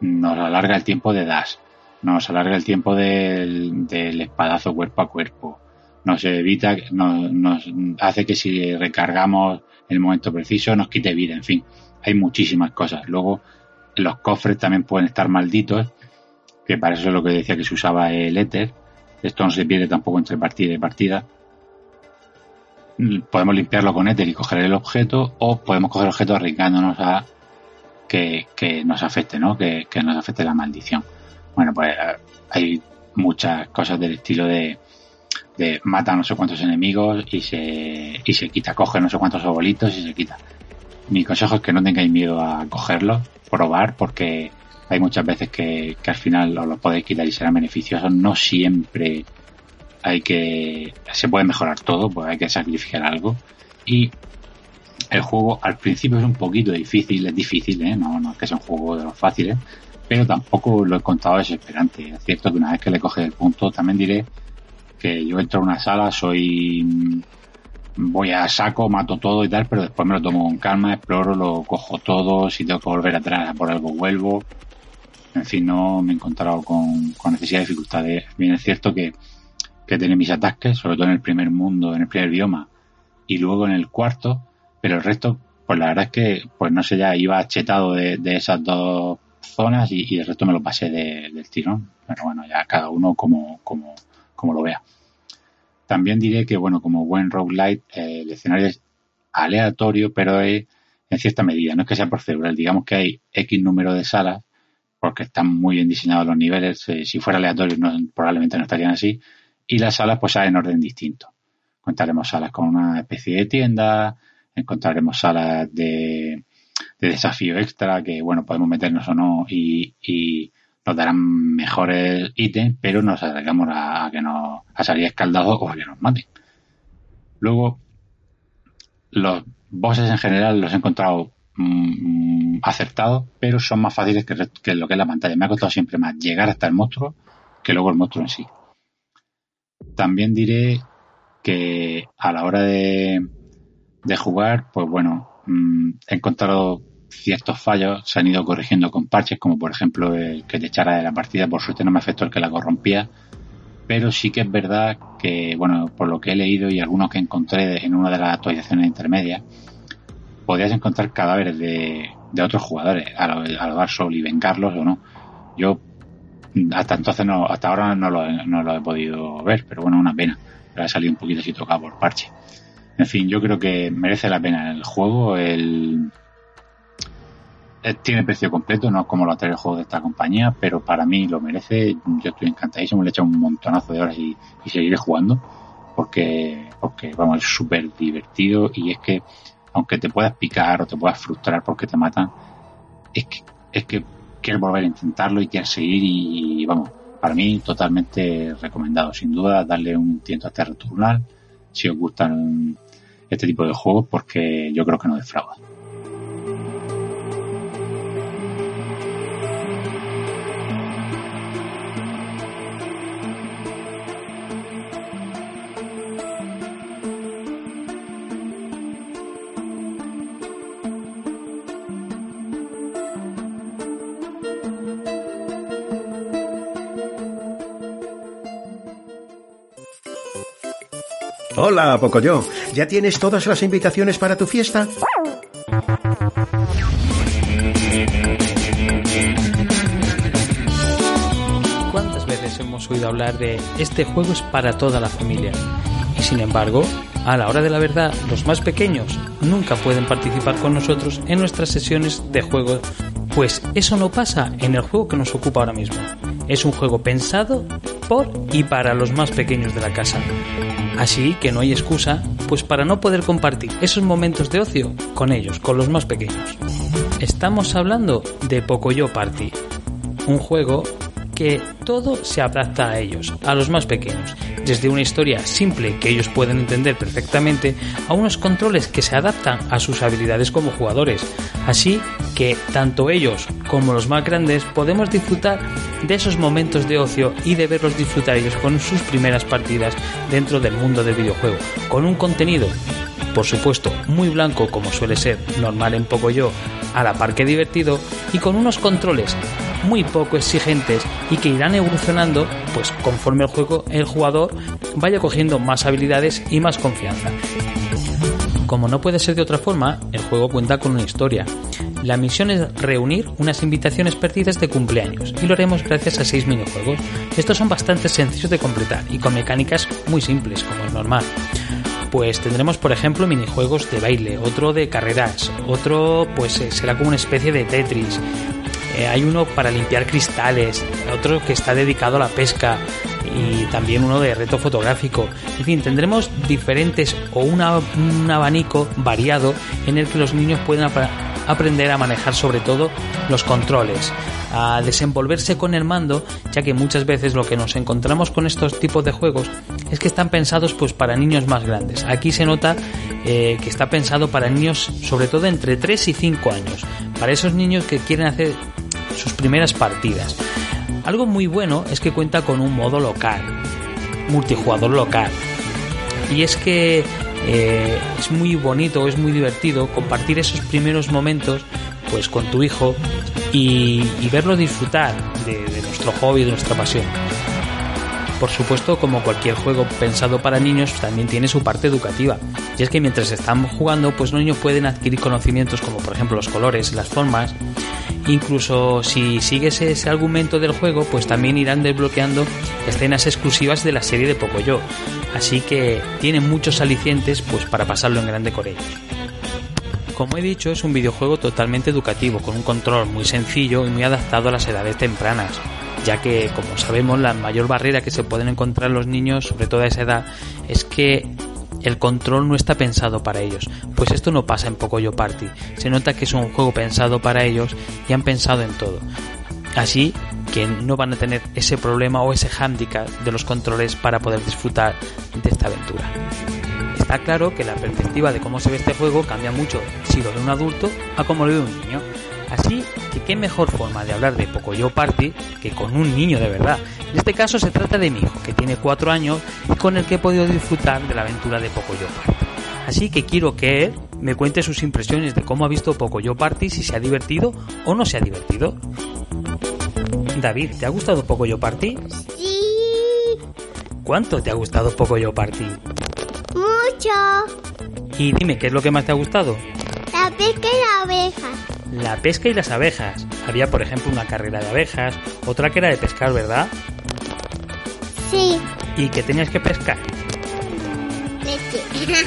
nos alarga el tiempo de dash, nos alarga el tiempo del, del espadazo cuerpo a cuerpo, nos evita, nos, nos hace que si recargamos en el momento preciso nos quite vida, en fin, hay muchísimas cosas. Luego, los cofres también pueden estar malditos, que para eso es lo que decía que se usaba el éter. Esto no se pierde tampoco entre partida y partida podemos limpiarlo con éter y coger el objeto o podemos coger el objeto arriesgándonos a que, que nos afecte, ¿no? Que, que, nos afecte la maldición. Bueno, pues hay muchas cosas del estilo de, de mata no sé cuántos enemigos y se, y se quita, coge no sé cuántos obolitos y se quita. Mi consejo es que no tengáis miedo a cogerlo, probar, porque hay muchas veces que, que al final os lo podéis quitar y será beneficioso. No siempre hay que se puede mejorar todo, pues hay que sacrificar algo y el juego al principio es un poquito difícil, es difícil, ¿eh? no, no es que sea un juego de los fáciles, pero tampoco lo he contado desesperante. Es cierto que una vez que le coges el punto, también diré que yo entro a una sala, soy voy a saco, mato todo y tal, pero después me lo tomo con calma, exploro, lo cojo todo, si tengo que volver atrás por algo vuelvo. En fin, no me he encontrado con, necesidad de dificultades. Bien, es cierto que, que tiene mis ataques, sobre todo en el primer mundo, en el primer bioma, y luego en el cuarto, pero el resto, pues la verdad es que, pues no sé, ya iba chetado de, esas dos zonas y, el resto me lo pasé del tirón. Pero bueno, ya cada uno como, como, como lo vea. También diré que, bueno, como buen roguelite, eh, el escenario es aleatorio, pero es en cierta medida, no es que sea procedural, digamos que hay X número de salas, porque están muy bien diseñados los niveles, eh, si fuera aleatorio probablemente no estarían así, y las salas pues en orden distinto. Encontraremos salas con una especie de tienda, encontraremos salas de, desafío extra, que bueno, podemos meternos o no, y, nos darán mejores ítems, pero nos acercamos a, que nos a salir escaldados o a que nos maten. Luego, los bosses en general los he encontrado mm, acertados, pero son más fáciles que, lo que es la pantalla. Me ha costado siempre más llegar hasta el monstruo que luego el monstruo en sí. También diré que a la hora de, jugar, pues bueno, mm, he encontrado ciertos fallos, se han ido corrigiendo con parches, como por ejemplo el que te echara de la partida, por suerte no me afectó el que la corrompía, pero sí que es verdad que, bueno, por lo que he leído y algunos que encontré en una de las actualizaciones intermedias, podías encontrar cadáveres de, otros jugadores a lo, a Dark Souls y vengarlos o no. Yo hasta entonces no, hasta ahora no lo, no lo he podido ver, pero bueno, una pena. Pero ha salido un poquito así tocado por parche. En fin, yo creo que merece la pena el juego, el tiene precio completo, no es como lo trae el juego de esta compañía, pero para mí lo merece. Yo estoy encantadísimo, le he echado un montonazo de horas y, seguiré jugando porque, porque vamos, es súper divertido y es que aunque te puedas picar o te puedas frustrar porque te matan, es que, es que quieres volver a intentarlo y quieres seguir y, vamos, para mí totalmente recomendado. Sin duda, darle un tiento a este Returnal si os gustan este tipo de juegos porque yo creo que no defrauda. Hola, Pocoyo. ¿Ya tienes todas las invitaciones para tu fiesta? ¿Cuántas veces hemos oído hablar de este juego es para toda la familia? Y sin embargo, a la hora de la verdad, los más pequeños nunca pueden participar con nosotros en nuestras sesiones de juego, pues eso no pasa en el juego que nos ocupa ahora mismo. Es un juego pensado por y para los más pequeños de la casa. Así que no hay excusa, pues para no poder compartir esos momentos de ocio con ellos, con los más pequeños. Estamos hablando de Pocoyo Party, un juego que todo se adapta a ellos, a los más pequeños, desde una historia simple que ellos pueden entender perfectamente a unos controles que se adaptan a sus habilidades como jugadores, así que tanto ellos como los más grandes podemos disfrutar de esos momentos de ocio y de verlos disfrutar ellos con sus primeras partidas dentro del mundo del videojuego, con un contenido por supuesto muy blanco como suele ser normal en poco yo, a la par que divertido y con unos controles muy poco exigentes y que irán evolucionando pues conforme el juego el jugador vaya cogiendo más habilidades y más confianza. Como no puede ser de otra forma, el juego cuenta con una historia. La misión es reunir unas invitaciones perdidas de cumpleaños y lo haremos gracias a seis minijuegos. Estos son bastante sencillos de completar y con mecánicas muy simples, como es normal pues tendremos por ejemplo minijuegos de baile, otro de carreras, otro pues eh, será como una especie de Tetris, eh, hay uno para limpiar cristales, otro que está dedicado a la pesca y también uno de reto fotográfico. En fin, tendremos diferentes o un abanico variado en el que los niños pueden aprender a manejar sobre todo los controles, a desenvolverse con el mando, ya que muchas veces lo que nos encontramos con estos tipos de juegos es que están pensados pues para niños más grandes. Aquí se nota eh, que está pensado para niños sobre todo entre 3 y 5 años, para esos niños que quieren hacer sus primeras partidas. Algo muy bueno es que cuenta con un modo local, multijugador local. Y es que eh, es muy bonito, es muy divertido compartir esos primeros momentos pues con tu hijo y, verlo disfrutar de, de nuestro hobby, de nuestra pasión. Por supuesto, como cualquier juego pensado para niños, también tiene su parte educativa. Y es que mientras están jugando, pues los niños pueden adquirir conocimientos como por ejemplo los colores, las formas. Incluso si sigues ese argumento del juego, pues también irán desbloqueando escenas exclusivas de la serie de Pocoyo. Así que tiene muchos alicientes pues para pasarlo en grande con. Como he dicho, es un videojuego totalmente educativo, con un control muy sencillo y muy adaptado a las edades tempranas ya que, como sabemos, la mayor barrera que se pueden encontrar los niños, sobre todo a esa edad, es que el control no está pensado para ellos. Pues esto no pasa en Pocoyo Party. Se nota que es un juego pensado para ellos y han pensado en todo. Así que no van a tener ese problema o ese hándicap de los controles para poder disfrutar de esta aventura. Está claro que la perspectiva de cómo se ve este juego cambia mucho si lo ve un adulto a como lo ve un niño. Así que qué mejor forma de hablar de Pocoyo Party que con un niño de verdad. En este caso se trata de mi hijo, que tiene 4 años y con el que he podido disfrutar de la aventura de Pocoyo Party. Así que quiero que él me cuente sus impresiones de cómo ha visto Pocoyo Party, si se ha divertido o no se ha divertido. David, ¿te ha gustado Pocoyo Party? Sí, ¿Cuánto te ha gustado Pocoyo Party? mucho. Y dime, ¿qué es lo que más te ha gustado? La pesca y la abeja. La pesca y las abejas. Había, por ejemplo, una carrera de abejas, otra que era de pescar, ¿verdad? Sí, ¿Y que tenías que pescar? leche. (laughs)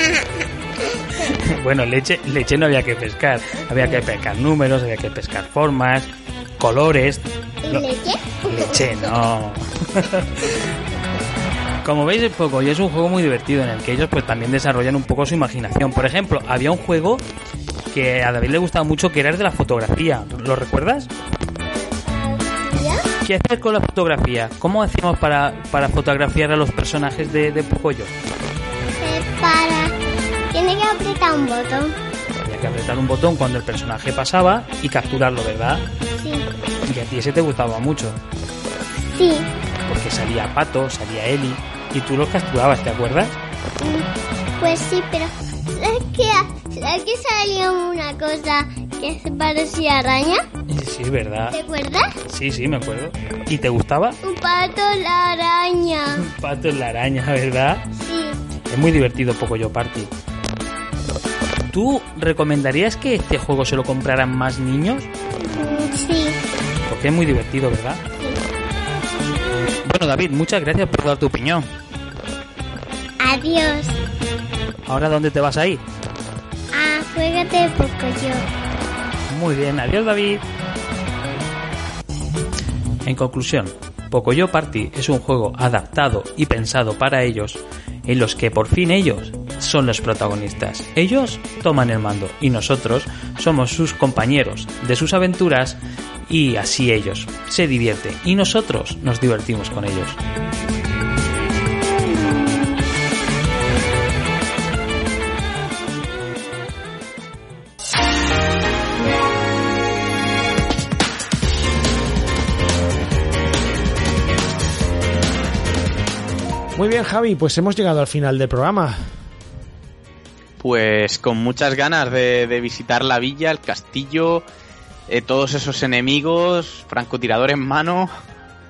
Bueno, leche, leche no había que pescar. Había que pescar números, había que pescar formas, colores. ¿Y leche? leche, no. (laughs) Como veis, el Poco es un juego muy divertido en el que ellos pues también desarrollan un poco su imaginación. Por ejemplo, había un juego que a David le gustaba mucho que era el de la fotografía. ¿Lo recuerdas? ¿Qué hacer con la fotografía? ¿Cómo hacíamos para, para fotografiar a los personajes de, de Pocoyo? Eh, para... Tiene que apretar un botón. Había que apretar un botón cuando el personaje pasaba y capturarlo, ¿verdad? Sí, Y a ti ese te gustaba mucho, sí. porque salía Pato, salía Eli, y tú los capturabas, ¿te acuerdas? Mm, Pues sí, pero... ¿Sabes que, ¿sabes que salía una cosa que se parecía a araña? Sí, ¿verdad? ¿Te acuerdas? Sí, sí, me acuerdo. ¿Y te gustaba? Un pato la araña. (laughs) Pato en la araña, ¿verdad? Sí. Es muy divertido Pocoyo Party. ¿Tú recomendarías que este juego se lo compraran más niños? Sí. Porque es muy divertido, ¿verdad? Bueno, David, muchas gracias por dar tu opinión. Adiós. ¿Ahora dónde te vas a ir? Juégate poco yo. Muy bien, adiós David. En conclusión, Pocoyo Party es un juego adaptado y pensado para ellos, en los que por fin ellos son los protagonistas. Ellos toman el mando y nosotros somos sus compañeros de sus aventuras y así ellos se divierten y nosotros nos divertimos con ellos. Muy bien, Javi, pues hemos llegado al final del programa. Pues con muchas ganas de, de visitar la villa, el castillo, eh, todos esos enemigos, francotirador en mano.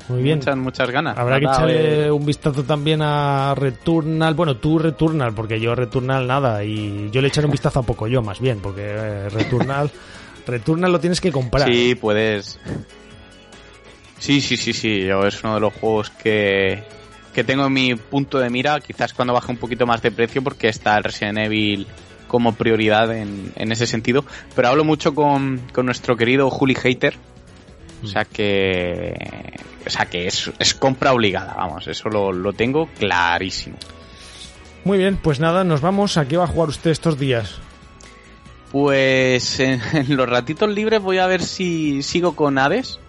Muy bien. Muchas, muchas ganas. Habrá que echarle eh, un vistazo también a Returnal. Bueno, tú Returnal, porque yo Returnal nada. Y yo le echaré un vistazo a poco yo, más bien, porque eh, Returnal, (laughs) Returnal lo tienes que comprar. Sí, puedes. Sí, sí, sí, sí. Yo es uno de los juegos que, que tengo en mi punto de mira. Quizás cuando baje un poquito más de precio, porque está el Resident Evil como prioridad en, en ese sentido. Pero hablo mucho con, con nuestro querido Juli Hater. O sea que. O sea que es, es compra obligada, vamos, eso lo, lo tengo clarísimo. Muy bien, pues nada, nos vamos. ¿A qué va a jugar usted estos días? Pues en, (laughs) en los ratitos libres voy a ver si sigo con Hades.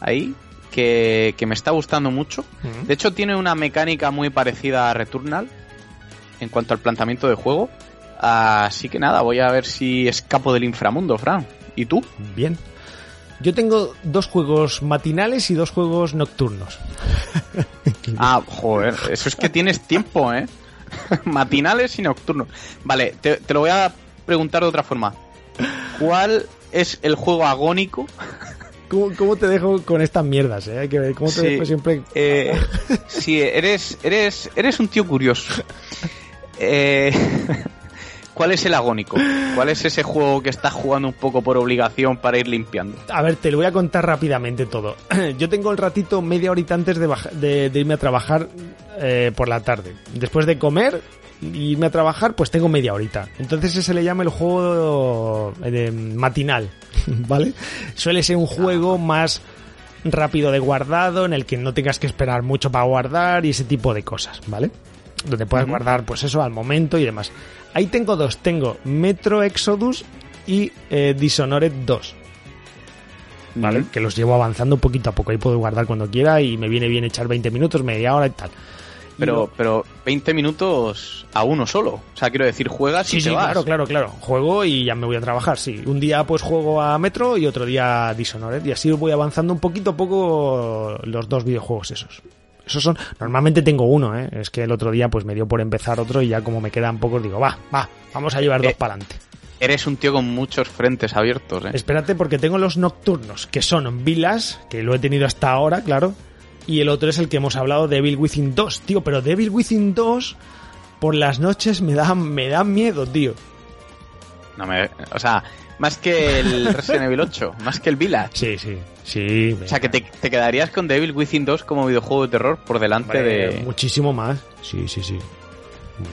Ahí. Que, que me está gustando mucho. De hecho, tiene una mecánica muy parecida a Returnal. En cuanto al planteamiento de juego. Así que nada, voy a ver si escapo del inframundo, Fran. ¿Y tú? Bien. Yo tengo dos juegos matinales y dos juegos nocturnos. (laughs) Ah, joder, eso es que tienes tiempo, ¿eh? (laughs) Matinales y nocturnos. Vale, te, te lo voy a preguntar de otra forma. ¿Cuál es el juego agónico ¿Cómo, cómo te dejo con estas mierdas? Eh? Hay que ver cómo te Sí. dejo siempre. Eh, sí, eres, eres, eres un tío curioso. Eh, (laughs) ¿Cuál es el agónico? ¿Cuál es ese juego que estás jugando un poco por obligación para ir limpiando? A ver, te lo voy a contar rápidamente todo. (clears throat) Yo tengo el ratito media horita antes de, de- de irme a trabajar eh, por la tarde. Después de comer y irme a trabajar, pues tengo media horita. Entonces ese le llama el juego eh, de matinal, (laughs) ¿vale? Suele ser un juego más rápido de guardado, en el que no tengas que esperar mucho para guardar y ese tipo de cosas, ¿vale? Donde puedas guardar, pues eso, al momento y demás. Ahí tengo dos, tengo Metro Exodus y eh, Dishonored 2. ¿vale? Que los llevo avanzando poquito a poco. Ahí puedo guardar cuando quiera y me viene bien echar 20 minutos, media hora y tal. Pero, pero 20 minutos a uno solo. O sea, quiero decir, juegas Sí, y sí, te vas. claro, claro, claro. Juego y ya me voy a trabajar, sí. Un día pues juego a Metro y otro día a Dishonored. Y así voy avanzando un poquito a poco los dos videojuegos esos. Esos son... Normalmente tengo uno, ¿eh? Es que el otro día pues me dio por empezar otro y ya como me quedan pocos digo, va, va, vamos a llevar dos Eh, para adelante. Eres un tío con muchos frentes abiertos, ¿eh? Espérate porque tengo los nocturnos, que son Vilas, que lo he tenido hasta ahora, claro. Y el otro es el que hemos hablado, Devil Within 2, tío. Pero Devil Within 2, por las noches me da, me da miedo, tío. No me, o sea, más que el (laughs) Resident Evil 8, más que el Village. Sí, sí, sí. O sea, que te, te quedarías con Devil Within 2 como videojuego de terror por delante de... Muchísimo más. Sí, sí, sí.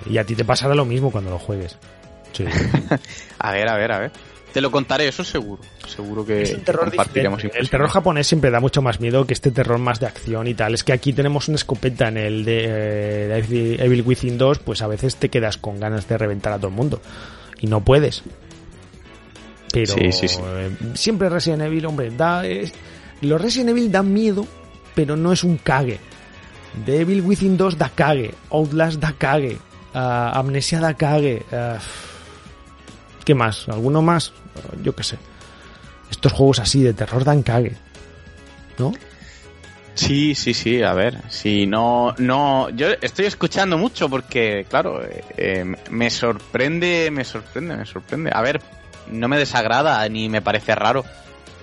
Y a ti te pasará lo mismo cuando lo juegues. Sí. (laughs) A ver, a ver, a ver. Te lo contaré, eso seguro. Seguro que, Es un terror que compartiremos diferente. El terror japonés siempre da mucho más miedo que este terror más de acción y tal. Es que aquí tenemos una escopeta en el de eh, Evil Within 2, pues a veces te quedas con ganas de reventar a todo el mundo. Y no puedes. Pero Sí, sí, sí. eh, siempre Resident Evil, hombre, da... Los Resident Evil dan miedo, pero no es un cague. Devil Within 2 da cague. Outlast da cague. ah, Amnesia da cague. ah, ¿Qué más? ¿Alguno más? Yo qué sé. Estos juegos así de terror dan cague. ¿No? Sí, sí, sí, a ver. Si no, no, yo estoy escuchando mucho porque, claro, eh, me sorprende, me sorprende, me sorprende. A ver, no me desagrada ni me parece raro,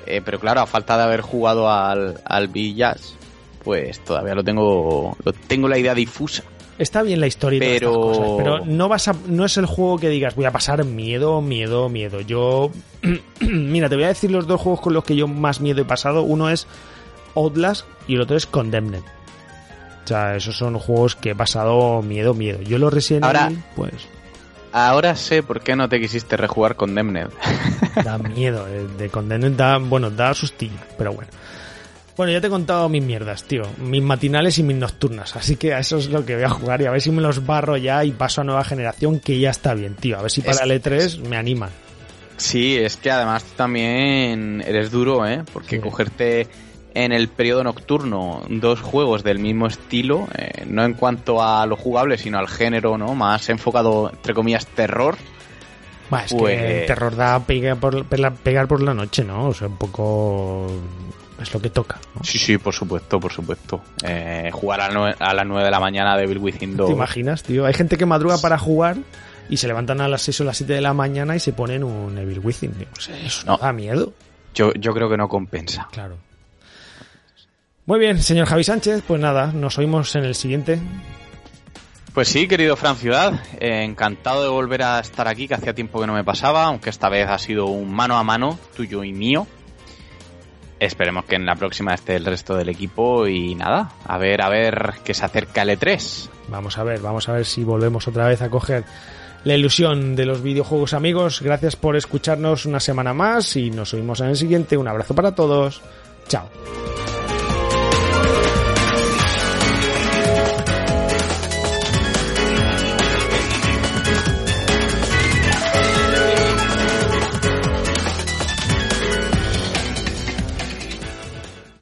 eh, pero claro, a falta de haber jugado al, al Village, pues todavía lo tengo, lo tengo la idea difusa. Está bien la historia y todas Pero- estas cosas, pero no vas a, no es el juego que digas voy a pasar miedo, miedo, miedo. Yo, (clears throat) mira, te voy a decir los dos juegos con los que yo más miedo he pasado. Uno es Outlast y el otro es Condemned. O sea, esos son juegos que he pasado miedo, miedo. Yo los Resident Ahora- Evil, pues Ahora sé por qué no te quisiste rejugar con Demned. da miedo. El de Condemned da, bueno, da sustillo, pero bueno. Bueno, ya te he contado mis mierdas, tío. Mis matinales y mis nocturnas. Así que a eso es lo que voy a jugar y a ver si me los barro ya y paso a nueva generación, que ya está bien, tío. A ver si para el E3 me animan. Sí, es que además tú también eres duro, ¿eh? Porque Sí. cogerte en el periodo nocturno dos juegos del mismo estilo, eh, no en cuanto a lo jugable, sino al género, ¿no? Más enfocado, entre comillas, terror. Bah, es Pues- que el terror da pega por, pela- pegar por la noche, ¿no? O sea, un poco es lo que toca. ¿no? Sí, sí, por supuesto, por supuesto. Eh, jugar a, a las 9 de la mañana de Bill Within 2. ¿Te imaginas, tío? Hay gente que madruga para jugar y se levantan a las 6 o las 7 de la mañana y se ponen un Evil Within. sea, eso No. da miedo. Yo, yo creo que no compensa. Claro. Muy bien, señor Javi Sánchez, pues nada, nos oímos en el siguiente. Pues sí, querido Fran Ciudad, eh, encantado de volver a estar aquí, que hacía tiempo que no me pasaba, aunque esta vez ha sido un mano a mano, tuyo y mío. Esperemos que en la próxima esté el resto del equipo y nada, a ver, a ver que se acerca el E E3. Vamos a ver, vamos a ver si volvemos otra vez a coger la ilusión de los videojuegos amigos. Gracias por escucharnos una semana más y nos oímos en el siguiente. Un abrazo para todos. Chao.